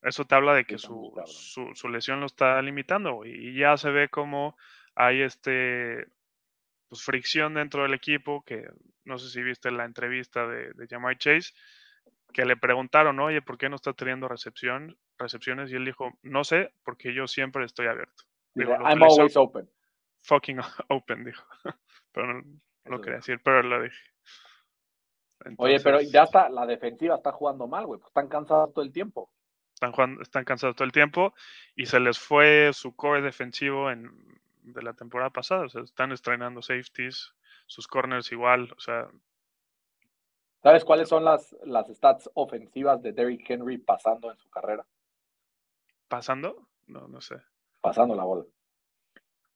B: Eso te habla de que su, su, lesión lo está limitando y ya se ve como hay este pues, fricción dentro del equipo, que no sé si viste la entrevista de, de Jamai Chase, que le preguntaron, oye, ¿por qué no está teniendo recepción, recepciones? Y él dijo, no sé, porque yo siempre estoy abierto.
A: I'm always open.
B: Fucking *laughs* open, dijo. *laughs* pero no, lo quería decir, pero lo dije.
A: Oye, pero ya está, la defensiva está jugando mal, güey. Están cansados todo el tiempo.
B: Están, jugando, están cansados todo el tiempo y se les fue su core defensivo en, de la temporada pasada. O sea, están estrenando safeties, sus corners igual. O sea.
A: ¿Sabes cuáles son las, las stats ofensivas de Derrick Henry pasando en su carrera?
B: ¿Pasando? No, no sé.
A: Pasando la bola.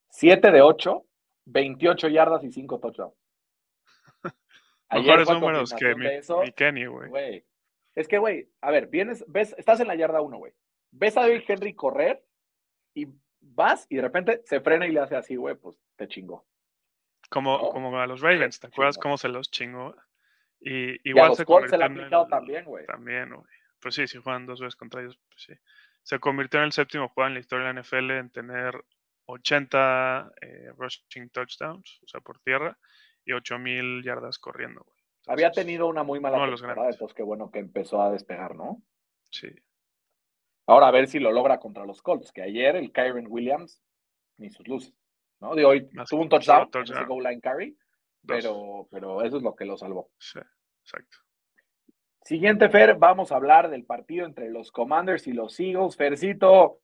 A: 7 de 8, 28 yardas y 5 touchdowns. *laughs*
B: Mejores números que mi, Kenny, güey.
A: Es que, güey, a ver, vienes, ves, estás en la yarda 1, güey. Ves a David Henry correr y vas y de repente se frena y le hace así, güey, pues te chingó.
B: Como, como a los Ravens, ¿te acuerdas cómo se los chingó? Y igual
A: se convirtió en el, también, güey.
B: También, güey. Pues sí, si juegan dos veces contra ellos, pues sí. Se convirtió en el séptimo juego en la historia de la NFL en tener 80 eh, rushing touchdowns, o sea, por tierra, y 8000 yardas corriendo, güey.
A: Había tenido una muy mala temporada, entonces qué bueno que empezó a despegar, ¿no?
B: Sí.
A: Ahora a ver si lo logra contra los Colts, que ayer el Kyron Williams ni sus luces, ¿no? De hoy tuvo un touchdown, touchdown. En goal line carry, pero, pero eso es lo que lo salvó.
B: Sí, exacto.
A: Siguiente, Fer, vamos a hablar del partido entre los Commanders y los Eagles. Fercito,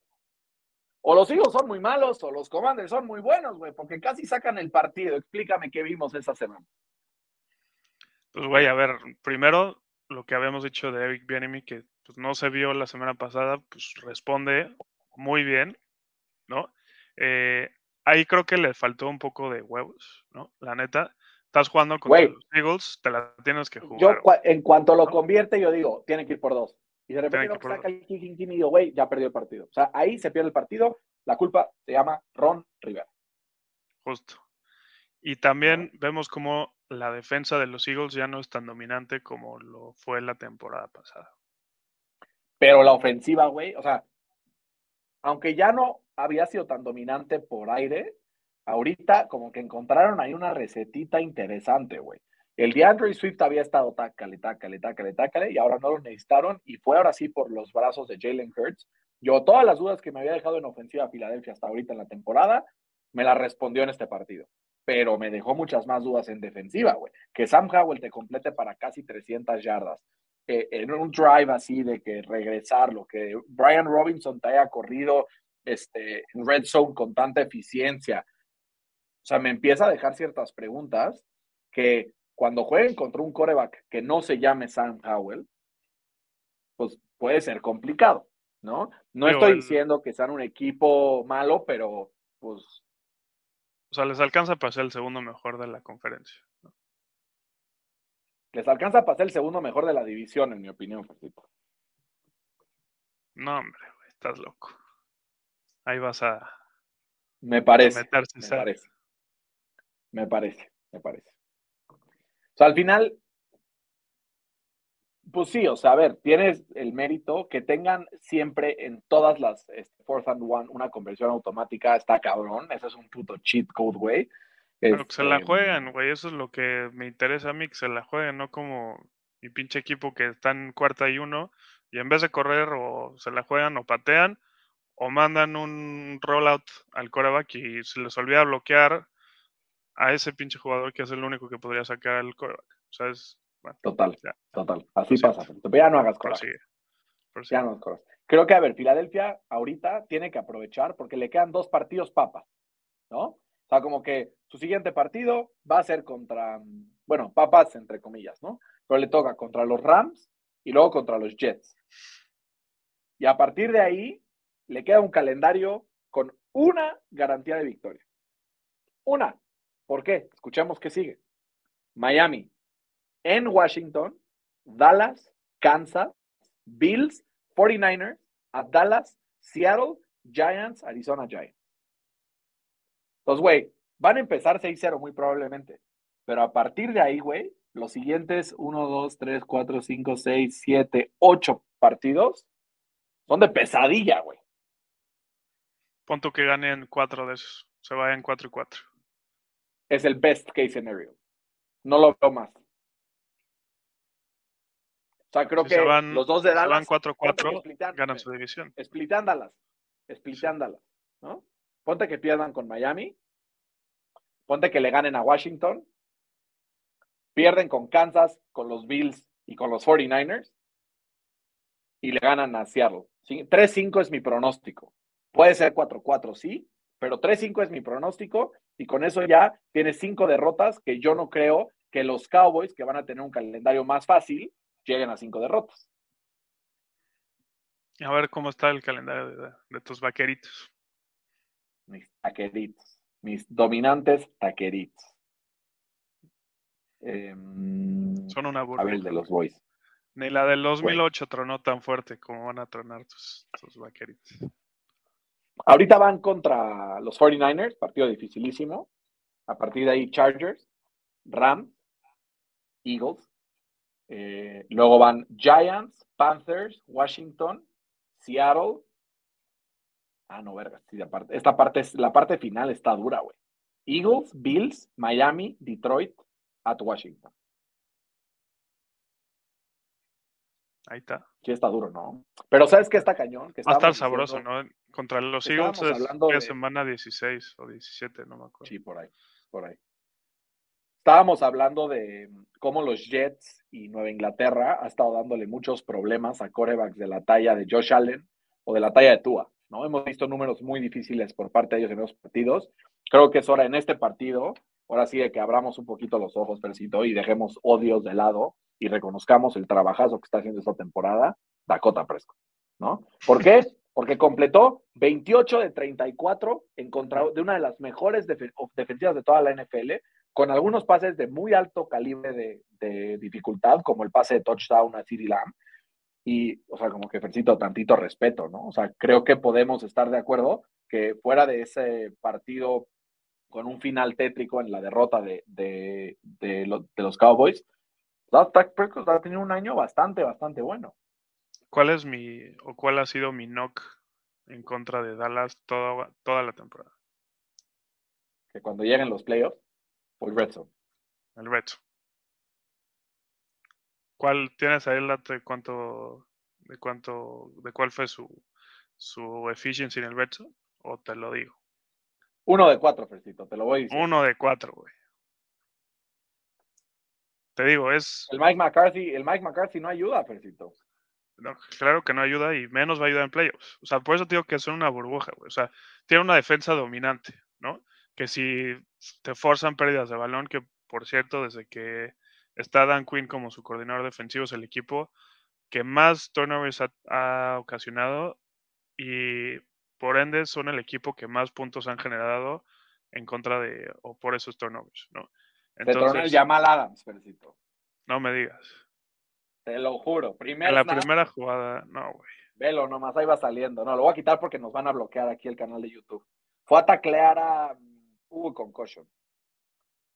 A: o los Eagles son muy malos o los Commanders son muy buenos, güey, porque casi sacan el partido. Explícame qué vimos esa semana.
B: Pues, güey, a ver, primero lo que habíamos dicho de Eric Bienemy, que pues, no se vio la semana pasada, pues responde muy bien, ¿no? Eh, ahí creo que le faltó un poco de huevos, ¿no? La neta, estás jugando con los Eagles, te la tienes que jugar.
A: Yo, en cuanto lo convierte, yo digo, tiene que ir por dos. Y de repente no saca el kicking y digo, güey, ya perdió el partido. O sea, ahí se pierde el partido, la culpa se llama Ron Rivera.
B: Justo. Y también vemos como la defensa de los Eagles ya no es tan dominante como lo fue la temporada pasada.
A: Pero la ofensiva, güey, o sea, aunque ya no había sido tan dominante por aire, ahorita como que encontraron ahí una recetita interesante, güey. El de Andrew Swift había estado tácale, tácale, tácale, tácale, y ahora no lo necesitaron, y fue ahora sí por los brazos de Jalen Hurts. Yo, todas las dudas que me había dejado en ofensiva Filadelfia hasta ahorita en la temporada, me las respondió en este partido. Pero me dejó muchas más dudas en defensiva, güey. Que Sam Howell te complete para casi 300 yardas. en un drive así de que regresarlo, que Brian Robinson te haya corrido este, en red zone con tanta eficiencia. O sea, me empieza a dejar ciertas preguntas que cuando jueguen contra un coreback que no se llame Sam Howell, pues puede ser complicado, ¿no? No estoy diciendo que sean un equipo malo, pero pues...
B: O sea, les alcanza para ser el segundo mejor de la conferencia.
A: Les alcanza para ser el segundo mejor de la división, en mi opinión, Francisco.
B: No, hombre, estás loco. Ahí vas a...
A: Me parece. me parece. Me parece, me parece. Sea, al final, pues sí, o sea, a ver, tienes el mérito que tengan siempre en todas las este, fourth and one una conversión automática, está cabrón, ese es un puto cheat code, güey.
B: Pero que se la
A: Este,
B: juegan, güey. Eso es lo que me interesa a mí, que se la jueguen, no como mi pinche equipo que está en cuarta y uno y en vez de correr o se la juegan o patean o mandan un rollout al coreback y se les olvida bloquear a ese pinche jugador que es el único que podría sacar al coreback. O sea, es... Bueno,
A: Total,
B: Ya.
A: total. Así pasa. Pero ya no hagas coraje. Ya no hagas coraje. Creo que, a ver, Filadelfia ahorita tiene que aprovechar porque le quedan dos partidos papas, ¿no? O sea, como que su siguiente partido va a ser contra, bueno, papas entre comillas, ¿no? Pero le toca contra los Rams y luego contra los Jets. Y a partir de ahí le queda un calendario con una garantía de victoria. Una. ¿Por qué? Escuchemos qué sigue. Miami, en Washington, Dallas, Kansas, Bills, 49ers, a Dallas, Seattle, Giants, Arizona Giants. Entonces, güey, van a empezar 6-0 muy probablemente. Pero a partir de ahí, güey, los siguientes 1, 2, 3, 4, 5, 6, 7, 8 partidos son de pesadilla, güey.
B: Punto que ganen cuatro de esos. Se vayan cuatro y cuatro.
A: Es el best case scenario. No lo veo más. O sea, creo
B: Si
A: que
B: se van,
A: los dos de
B: van
A: Dallas
B: cuatro,
A: splitan-
B: ganan su división.
A: splitándalas, splitándalas, ¿no? Ponte que pierdan con Miami, ponte que le ganen a Washington, pierden con Kansas, con los Bills y con los 49ers y le ganan a Seattle. Sí, 3-5 es mi pronóstico. Puede ser 4-4, sí, pero 3-5 es mi pronóstico y con eso ya tienes cinco derrotas que yo no creo que los Cowboys, que van a tener un calendario más fácil, lleguen a cinco derrotas.
B: A ver cómo está el calendario de, de tus vaqueritos.
A: mis taqueritos, mis dominantes taqueritos. Em,
B: Son una
A: a
B: burla.
A: ver el de los boys.
B: Ni la del 2008 tronó tan fuerte como van a tronar tus, tus vaqueritos.
A: Ahorita van contra los 49ers, partido dificilísimo. A partir de ahí, Chargers, Rams, Eagles. Eh, luego van Giants, Panthers, Washington, Seattle. Ah, no, verga. sí, aparte, esta parte es, la parte final está dura, güey. Eagles, Bills, Miami, Detroit, at Washington.
B: Ahí está.
A: Sí, está duro, ¿no? Pero ¿sabes qué está cañón? Que
B: Va a estar sabroso,
A: diciendo-
B: ¿no? Contra los Eagles es
A: hablando
B: ¿qué
A: de-
B: semana 16 o 17, no me acuerdo.
A: Sí, por ahí, por ahí. Estábamos hablando de cómo los Jets y Nueva Inglaterra ha estado dándole muchos problemas a corebacks de la talla de Josh Allen o de la talla de Tua, ¿no? Hemos visto números muy difíciles por parte de ellos en los partidos. Creo que es hora en este partido, ahora sí de que abramos un poquito los ojos, Percito, y dejemos odios de lado y reconozcamos el trabajazo que está haciendo esta temporada Dakota Prescott, ¿no? ¿Por qué? *laughs* Porque completó 28 de 34 en contra de una de las mejores defe- defensivas de toda la NFL, con algunos pases de muy alto calibre de, de dificultad, como el pase de touchdown a CeeDee Lamb. Y, o sea, como que felicito tantito respeto, ¿no? O sea, creo que podemos estar de acuerdo que fuera de ese partido con un final tétrico en la derrota de, de, de, lo- de los Cowboys, Dak Prescott ha tenido un año bastante, bastante bueno.
B: ¿Cuál es mi, o cuál ha sido mi knock en contra de Dallas toda, toda la temporada?
A: Que cuando lleguen los playoffs, pues Red Zone.
B: El reto. ¿Cuál tienes ahí el dato de cuánto, de cuánto, de cuál fue su, su efficiency en el reto? ¿O te lo digo?
A: Uno de cuatro, Fercito, te lo voy a decir.
B: Uno de cuatro, güey. Te digo, es,
A: El Mike McCarthy, el Mike McCarthy no ayuda, Fercito.
B: no, claro que no ayuda y menos va a ayudar en playoffs. O sea, por eso te digo que son una burbuja, güey. O sea, tiene una defensa dominante, ¿no? Que si te forzan pérdidas de balón, que por cierto, desde que está Dan Quinn como su coordinador defensivo, es el equipo que más turnovers ha, ha ocasionado y por ende son el equipo que más puntos han generado en contra de o por esos turnovers, ¿no? Entonces,
A: Jamal Adams, Fercito.
B: no me digas.
A: Te lo juro. Primer
B: En la primera jugada, no, güey.
A: Velo nomás, ahí va saliendo. No, lo voy a quitar porque nos van a bloquear aquí el canal de YouTube. Fue a taclear a Hugo Concussion.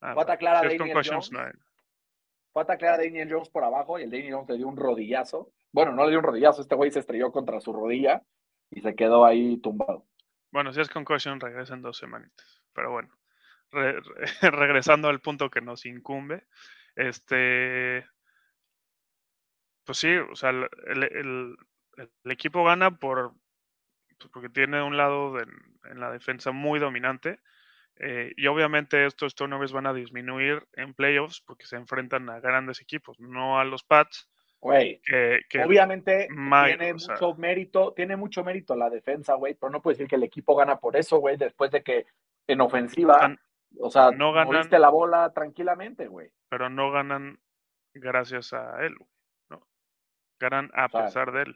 B: Ah,
A: Fue a taclear a
B: Si
A: Daniel Jones.
B: no
A: fue a taclear a Daniel Jones por abajo y el Daniel Jones le dio un rodillazo. Bueno, no le dio un rodillazo, este güey se estrelló contra su rodilla y se quedó ahí tumbado.
B: Bueno, si es concussion, regresa en dos semanitas. Pero bueno, *laughs* regresando al punto que nos incumbe, este, pues sí, o sea, el, equipo gana por pues porque tiene un lado en la defensa muy dominante. Eh, y obviamente estos turnovers van a disminuir en playoffs porque se enfrentan a grandes equipos, no a los Pats.
A: Güey, obviamente tiene mucho mérito, tiene mucho mérito la defensa, güey, pero no puede decir que el equipo gana por eso, güey, después de que en ofensiva, o sea, no ganan, la bola tranquilamente, güey.
B: Pero no ganan gracias a él, ¿no? Ganan a pesar de él.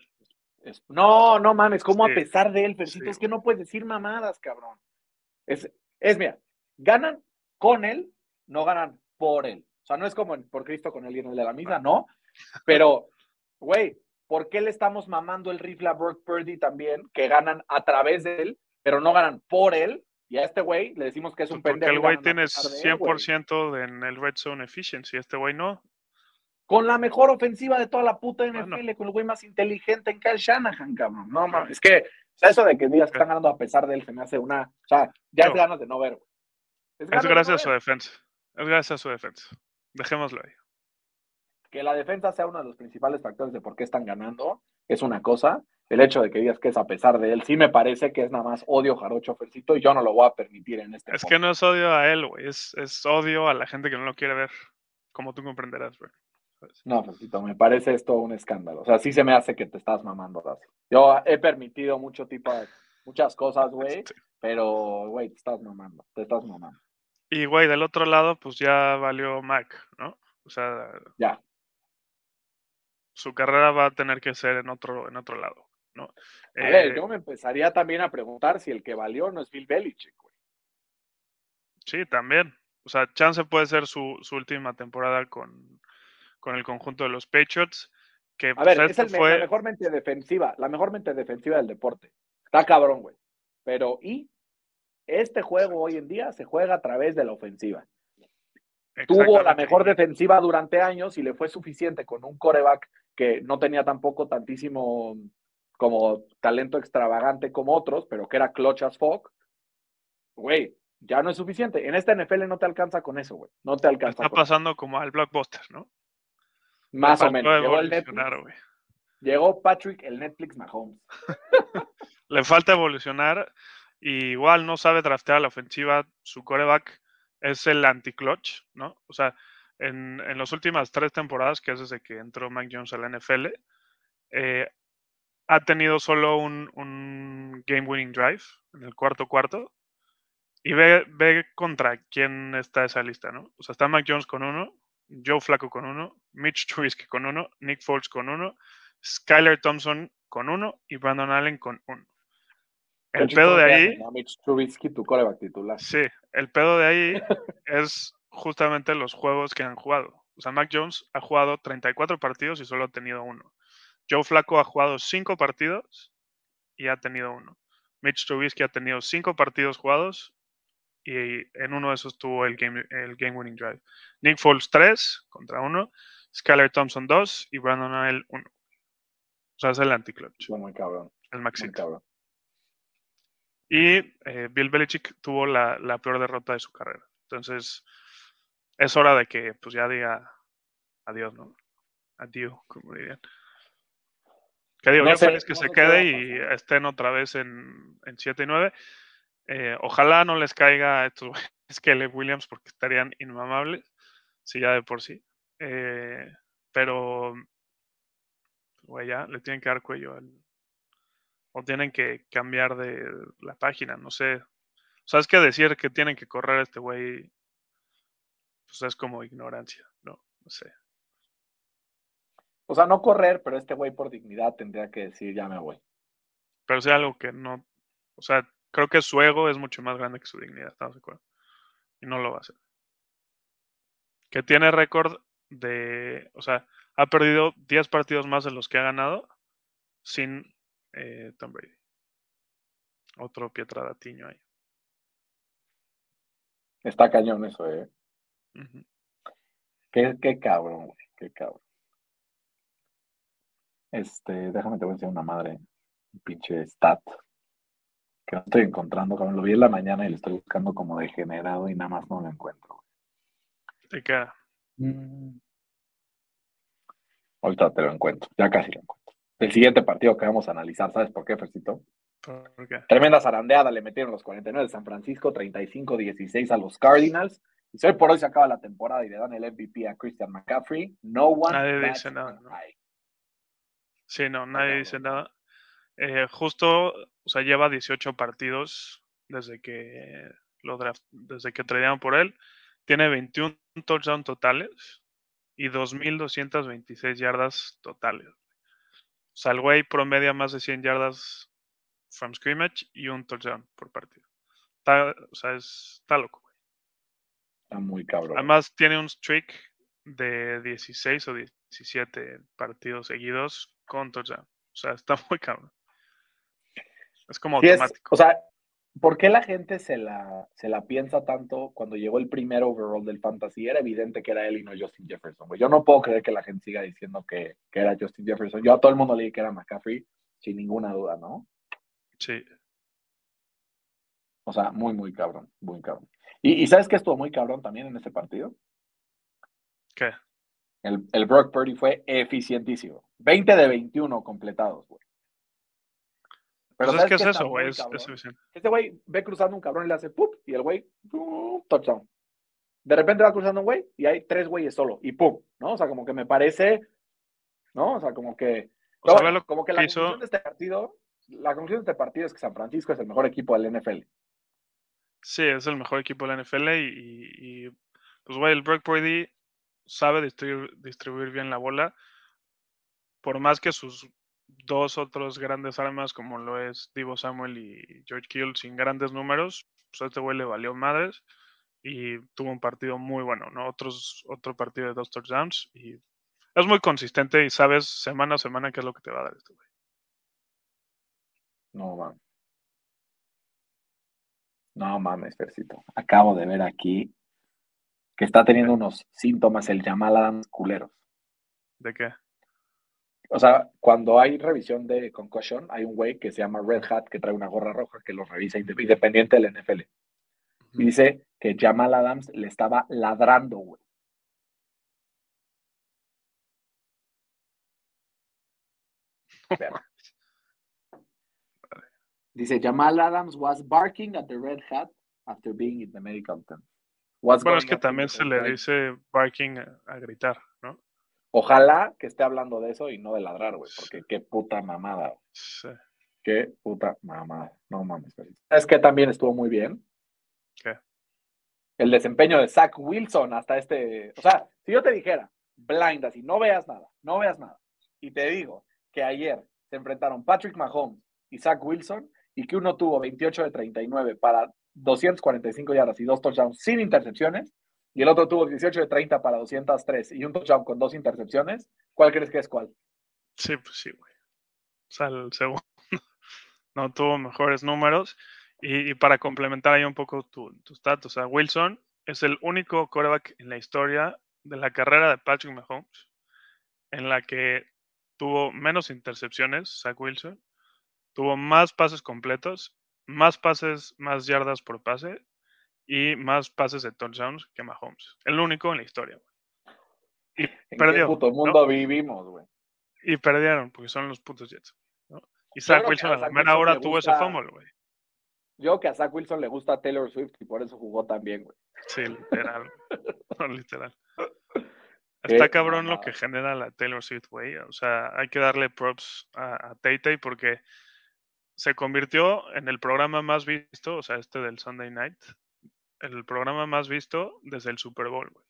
A: no, no mames, ¿cómo a pesar de él, Fercito? Es que no puedes decir mamadas, cabrón. Es, es, mira, ganan con él, no ganan por él. O sea, no es como por Cristo con él y en el de la misma, no. *laughs* Pero, güey, ¿por qué le estamos mamando el rifle a Brock Purdy también, que ganan a través de él, pero no ganan por él? Y a este güey le decimos que es un
B: pendejo. Porque el güey tiene 100% en el red zone efficiency, este güey no.
A: Con la mejor ofensiva de toda la puta NFL, con el güey más inteligente en Kyle Shanahan, cabrón. No mames, es que eso de que digas que están ganando a pesar de él se me hace una. O sea, ya es ganas de no ver, güey.
B: Es, gracias a su defensa. Es gracias a su defensa. Dejémoslo ahí.
A: Que la defensa sea uno de los principales factores de por qué están ganando es una cosa. El hecho de que digas que es a pesar de él, sí me parece que es nada más odio jarocho Fercito y yo no lo voy a permitir en este
B: Es que no es odio a él, güey. Es, es odio a la gente que no lo quiere ver. Como tú comprenderás, güey.
A: No, Fercito, me parece esto un escándalo. O sea, sí se me hace que te estás mamando, Yo he permitido mucho tipo de, muchas cosas, güey, pero, güey, te estás mamando, te estás mamando.
B: Y, güey, del otro lado, pues ya valió Mac, ¿no? O sea,
A: ya.
B: Su carrera va a tener que ser en otro, en otro lado, ¿no?
A: A ver, eh, yo me empezaría también a preguntar si el que valió no es Bill Belichick, güey.
B: Sí, también. O sea, chance puede ser su, su última temporada con, con el conjunto de los Patriots. Que,
A: a pues, ver, es fue... la mejor mente defensiva, la mejor mente defensiva del deporte. Está cabrón, güey. Pero, y este juego hoy en día se juega a través de la ofensiva. Tuvo la mejor defensiva durante años y le fue suficiente con un coreback que no tenía tampoco tantísimo como talento extravagante como otros, pero que era clutch as fuck. Güey, ya no es suficiente. En esta NFL no te alcanza con eso, güey. No te alcanza.
B: Está pasando como al blockbuster, ¿no?
A: Más o menos. Llegó, Patrick, el Netflix Mahomes. *laughs*
B: Le falta evolucionar. Y igual no sabe draftear la ofensiva. Su coreback es el anti-clutch, ¿no? O sea, en, en las últimas tres temporadas, que es desde que entró Mac Jones a la NFL, eh, ha tenido solo un, un game-winning drive en el cuarto cuarto. Y ve, ve contra quién está esa lista, ¿no? O sea, está Mac Jones con uno, Joe Flaco con uno, Mitch Trubisky con uno, Nick Foles con uno, Skyler Thompson con uno y Brandon Allen con uno. El pedo de ahí.
A: Mitch Trubisky, tu coreback titular.
B: Sí, el pedo de ahí *laughs* es justamente los juegos que han jugado. O sea, Mac Jones ha jugado 34 partidos y solo ha tenido uno. Joe Flaco ha jugado 5 partidos y ha tenido uno. Mitch Trubisky ha tenido 5 partidos jugados y en uno de esos tuvo el game, el game winning drive. Nick Foles 3 contra 1, Skyler Thompson 2 y Brandon Allen 1. O sea, es el anti-clutch.
A: Muy cabrón.
B: El maxito. Y eh, Bill Belichick tuvo la, la, peor derrota de su carrera. Entonces, es hora de que pues ya diga adiós, ¿no? Adiós, como dirían. Que digo, yo feliz que se quede y estén otra vez en, en 7 y 9. Eh, ojalá no les caiga a estos *laughs* Caleb Williams porque estarían inmamables, si ya de por sí. Eh, pero, güey, ya le tienen que dar cuello al, o tienen que cambiar de la página, no sé. ¿Sabes qué decir que tienen que correr a este güey? Pues es como ignorancia, no, no sé.
A: O sea, no correr, pero este güey por dignidad tendría que decir ya me voy.
B: Pero sea algo que no, o sea, creo que su ego es mucho más grande que su dignidad, ¿estamos de acuerdo? Y no lo va a hacer. Que tiene récord de, o sea, ha perdido 10 partidos más de los que ha ganado sin eh, Tom Brady. Otro Pietradatiño ahí.
A: Está cañón eso, ¿eh? Qué, qué cabrón, güey. Qué cabrón. Este, déjame te voy a enseñar una madre. Un pinche stat. Que no estoy encontrando, cabrón. Lo vi en la mañana y lo estoy buscando como degenerado y nada más no lo encuentro.
B: ¿De qué?
A: Mm. Ahorita te lo encuentro. Ya casi lo encuentro. El siguiente partido que vamos a analizar, ¿sabes por qué, Fercito?
B: ¿Por qué?
A: Tremenda zarandeada le metieron los 49 de San Francisco, 35-16 a los Cardinals. Y hoy por hoy se acaba la temporada y le dan el MVP a Christian McCaffrey, no one
B: Nadie dice nada. Sí, no, nadie dice nada. Eh, justo, o sea, lleva 18 partidos desde que lo draft, desde que tradearon por él. Tiene 21 touchdowns totales y 2.226 yardas totales. O sea, el güey promedia más de 100 yardas from scrimmage y un touchdown por partido. Está, o sea, es- está loco, güey.
A: Está muy cabrón.
B: Además, tiene un streak de 16 o 17 partidos seguidos con touchdown. O sea, está muy cabrón. Es como
A: Sí es-
B: automático.
A: o sea, ¿por qué la gente se la, se la piensa tanto cuando llegó el primer overall del fantasy? Era evidente que era él y no Justin Jefferson. güey. Yo no puedo creer que la gente siga diciendo que, que era Justin Jefferson. Yo a todo el mundo le dije que era McCaffrey, sin ninguna duda, ¿no?
B: Sí.
A: O sea, muy, muy cabrón, muy cabrón. ¿Y, y sabes qué estuvo muy cabrón también en ese partido?
B: ¿Qué?
A: El, el Brock Purdy fue eficientísimo. 20 de 21 completados, güey.
B: Pero
A: ¿sabes
B: Pues es que es eso, güey. Es, es.
A: Este güey ve cruzando un cabrón y le hace ¡pum! Y el güey, touchdown. De repente va cruzando un güey y hay tres güeyes solo y ¡pum! ¿No? O sea, como que me parece, ¿no? O sea, como que,
B: O sea, lo
A: como que
B: que
A: la
B: hizo-
A: conclusión de este partido, la conclusión de este partido es que San Francisco es el mejor equipo del NFL.
B: Sí, es el mejor equipo de la NFL y, y- y, pues, güey, el Brock Purdy sabe distribuir, bien la bola. Por más que sus dos otros grandes armas, como lo es Divo Samuel y George Kittle, sin grandes números, pues a este güey le valió madres y tuvo un partido muy bueno, ¿no? Otros, otro partido de dos touchdowns y es muy consistente y sabes semana a semana qué es lo que te va a dar este güey.
A: No mames. No mames, Fercito. Acabo de ver aquí que está teniendo unos síntomas el Jamal Adams culeros.
B: ¿De qué?
A: O sea, cuando hay revisión de concussion, hay un güey que se llama Red Hat que trae una gorra roja que los revisa inde- independiente del NFL. Y dice que Jamal Adams le estaba ladrando, güey. *laughs* Dice Jamal Adams was barking at the Red Hat after being in the medical tent. Was
B: Bueno, es que también se le dice barking a, a gritar, ¿no?
A: Ojalá que esté hablando de eso y no de ladrar, güey, porque qué puta mamada, güey.
B: Sí.
A: Qué puta mamada. No mames. ¿Sabes qué también estuvo muy bien?
B: ¿Qué?
A: El desempeño de Zach Wilson hasta este. O sea, si yo te dijera, blind así, no veas nada, no veas nada, y te digo que ayer se enfrentaron Patrick Mahomes y Zach Wilson, y que uno tuvo 28 de 39 para 245 yardas y dos touchdowns sin intercepciones, y el otro tuvo 18 de 30 para 203 y un touchdown con dos intercepciones, ¿cuál crees que es cuál?
B: Sí, pues sí, güey. O sea, el segundo *laughs* no tuvo mejores números. Y, y para complementar ahí un poco tu, tu stat, o sea, Wilson es el único quarterback en la historia de la carrera de Patrick Mahomes en la que tuvo menos intercepciones, Zach Wilson, tuvo más pases completos, más pases, más yardas por pase y más pases de touchdowns que Mahomes. El único en la historia. Y
A: ¿En
B: perdió.
A: qué puto
B: ¿no?
A: mundo vivimos, güey?
B: Y perdieron, porque son los putos Jets. ¿no? Y Zach Wilson
A: a
B: a la
A: Zach
B: mera
A: Wilson
B: hora tuvo ese fumble, güey.
A: Yo que a Zach Wilson le gusta Taylor Swift y por eso jugó tan bien, güey.
B: Sí, literal. no, literal. *laughs* Está cabrón lo que genera la Taylor Swift, güey. O sea, hay que darle props a, a Tay Tay porque se convirtió en el programa más visto, o sea, este del Sunday Night, el programa más visto desde el Super Bowl, güey.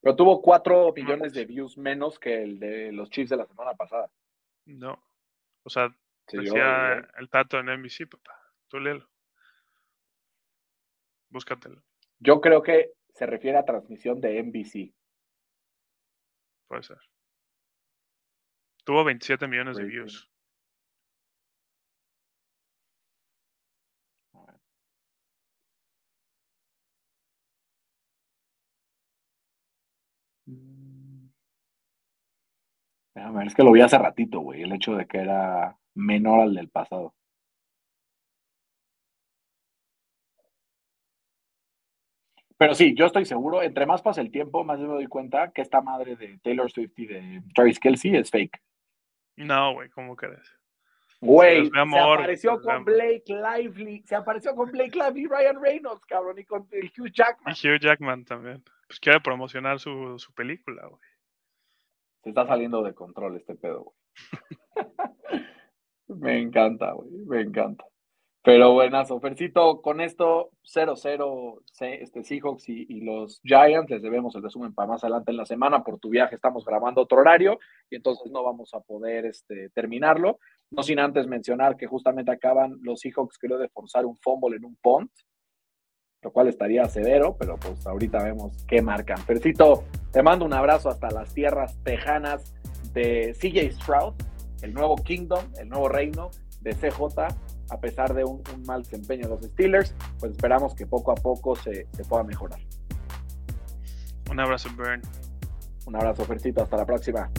A: Pero tuvo cuatro millones de views menos que el de los Chiefs de la semana pasada.
B: No. O sea,
A: Sí,
B: decía
A: yo-
B: el tato en NBC, papá. Tú léelo. Búscatelo.
A: Yo creo que se refiere a transmisión de NBC.
B: Puede ser. Tuvo 27 millones de views.
A: Ver, es que lo vi hace ratito, güey, el hecho de que era menor al del pasado. Pero sí, yo estoy seguro, entre más pasa el tiempo, más me doy cuenta que esta madre de Taylor Swift y de Travis Kelsey es fake.
B: No, güey, ¿cómo crees?
A: Güey, se apareció con. Blake Lively, se apareció con Blake Lively y Ryan Reynolds, cabrón, y con el Hugh Jackman.
B: Y Hugh Jackman también. Pues quiere promocionar su, su película, güey.
A: Se está saliendo de control este pedo, güey. *laughs* me encanta, güey, me encanta. Pero buenazo, Fercito, con esto 0-0 se- este, Seahawks y, y los Giants, les debemos el resumen para más adelante en la semana, por tu viaje estamos grabando otro horario y entonces no vamos a poder este, terminarlo, no sin antes mencionar que justamente acaban los Seahawks creo de forzar un fumble en un punt, lo cual estaría severo, pero pues ahorita vemos qué marcan. Fercito, te mando un abrazo hasta las tierras tejanas de CJ Stroud, el nuevo Kingdom, el nuevo reino de CJ, a pesar de un, un mal desempeño de los Steelers, pues esperamos que poco a poco se, se pueda mejorar.
B: Un abrazo, Burn.
A: Un abrazo, Fercito, hasta la próxima.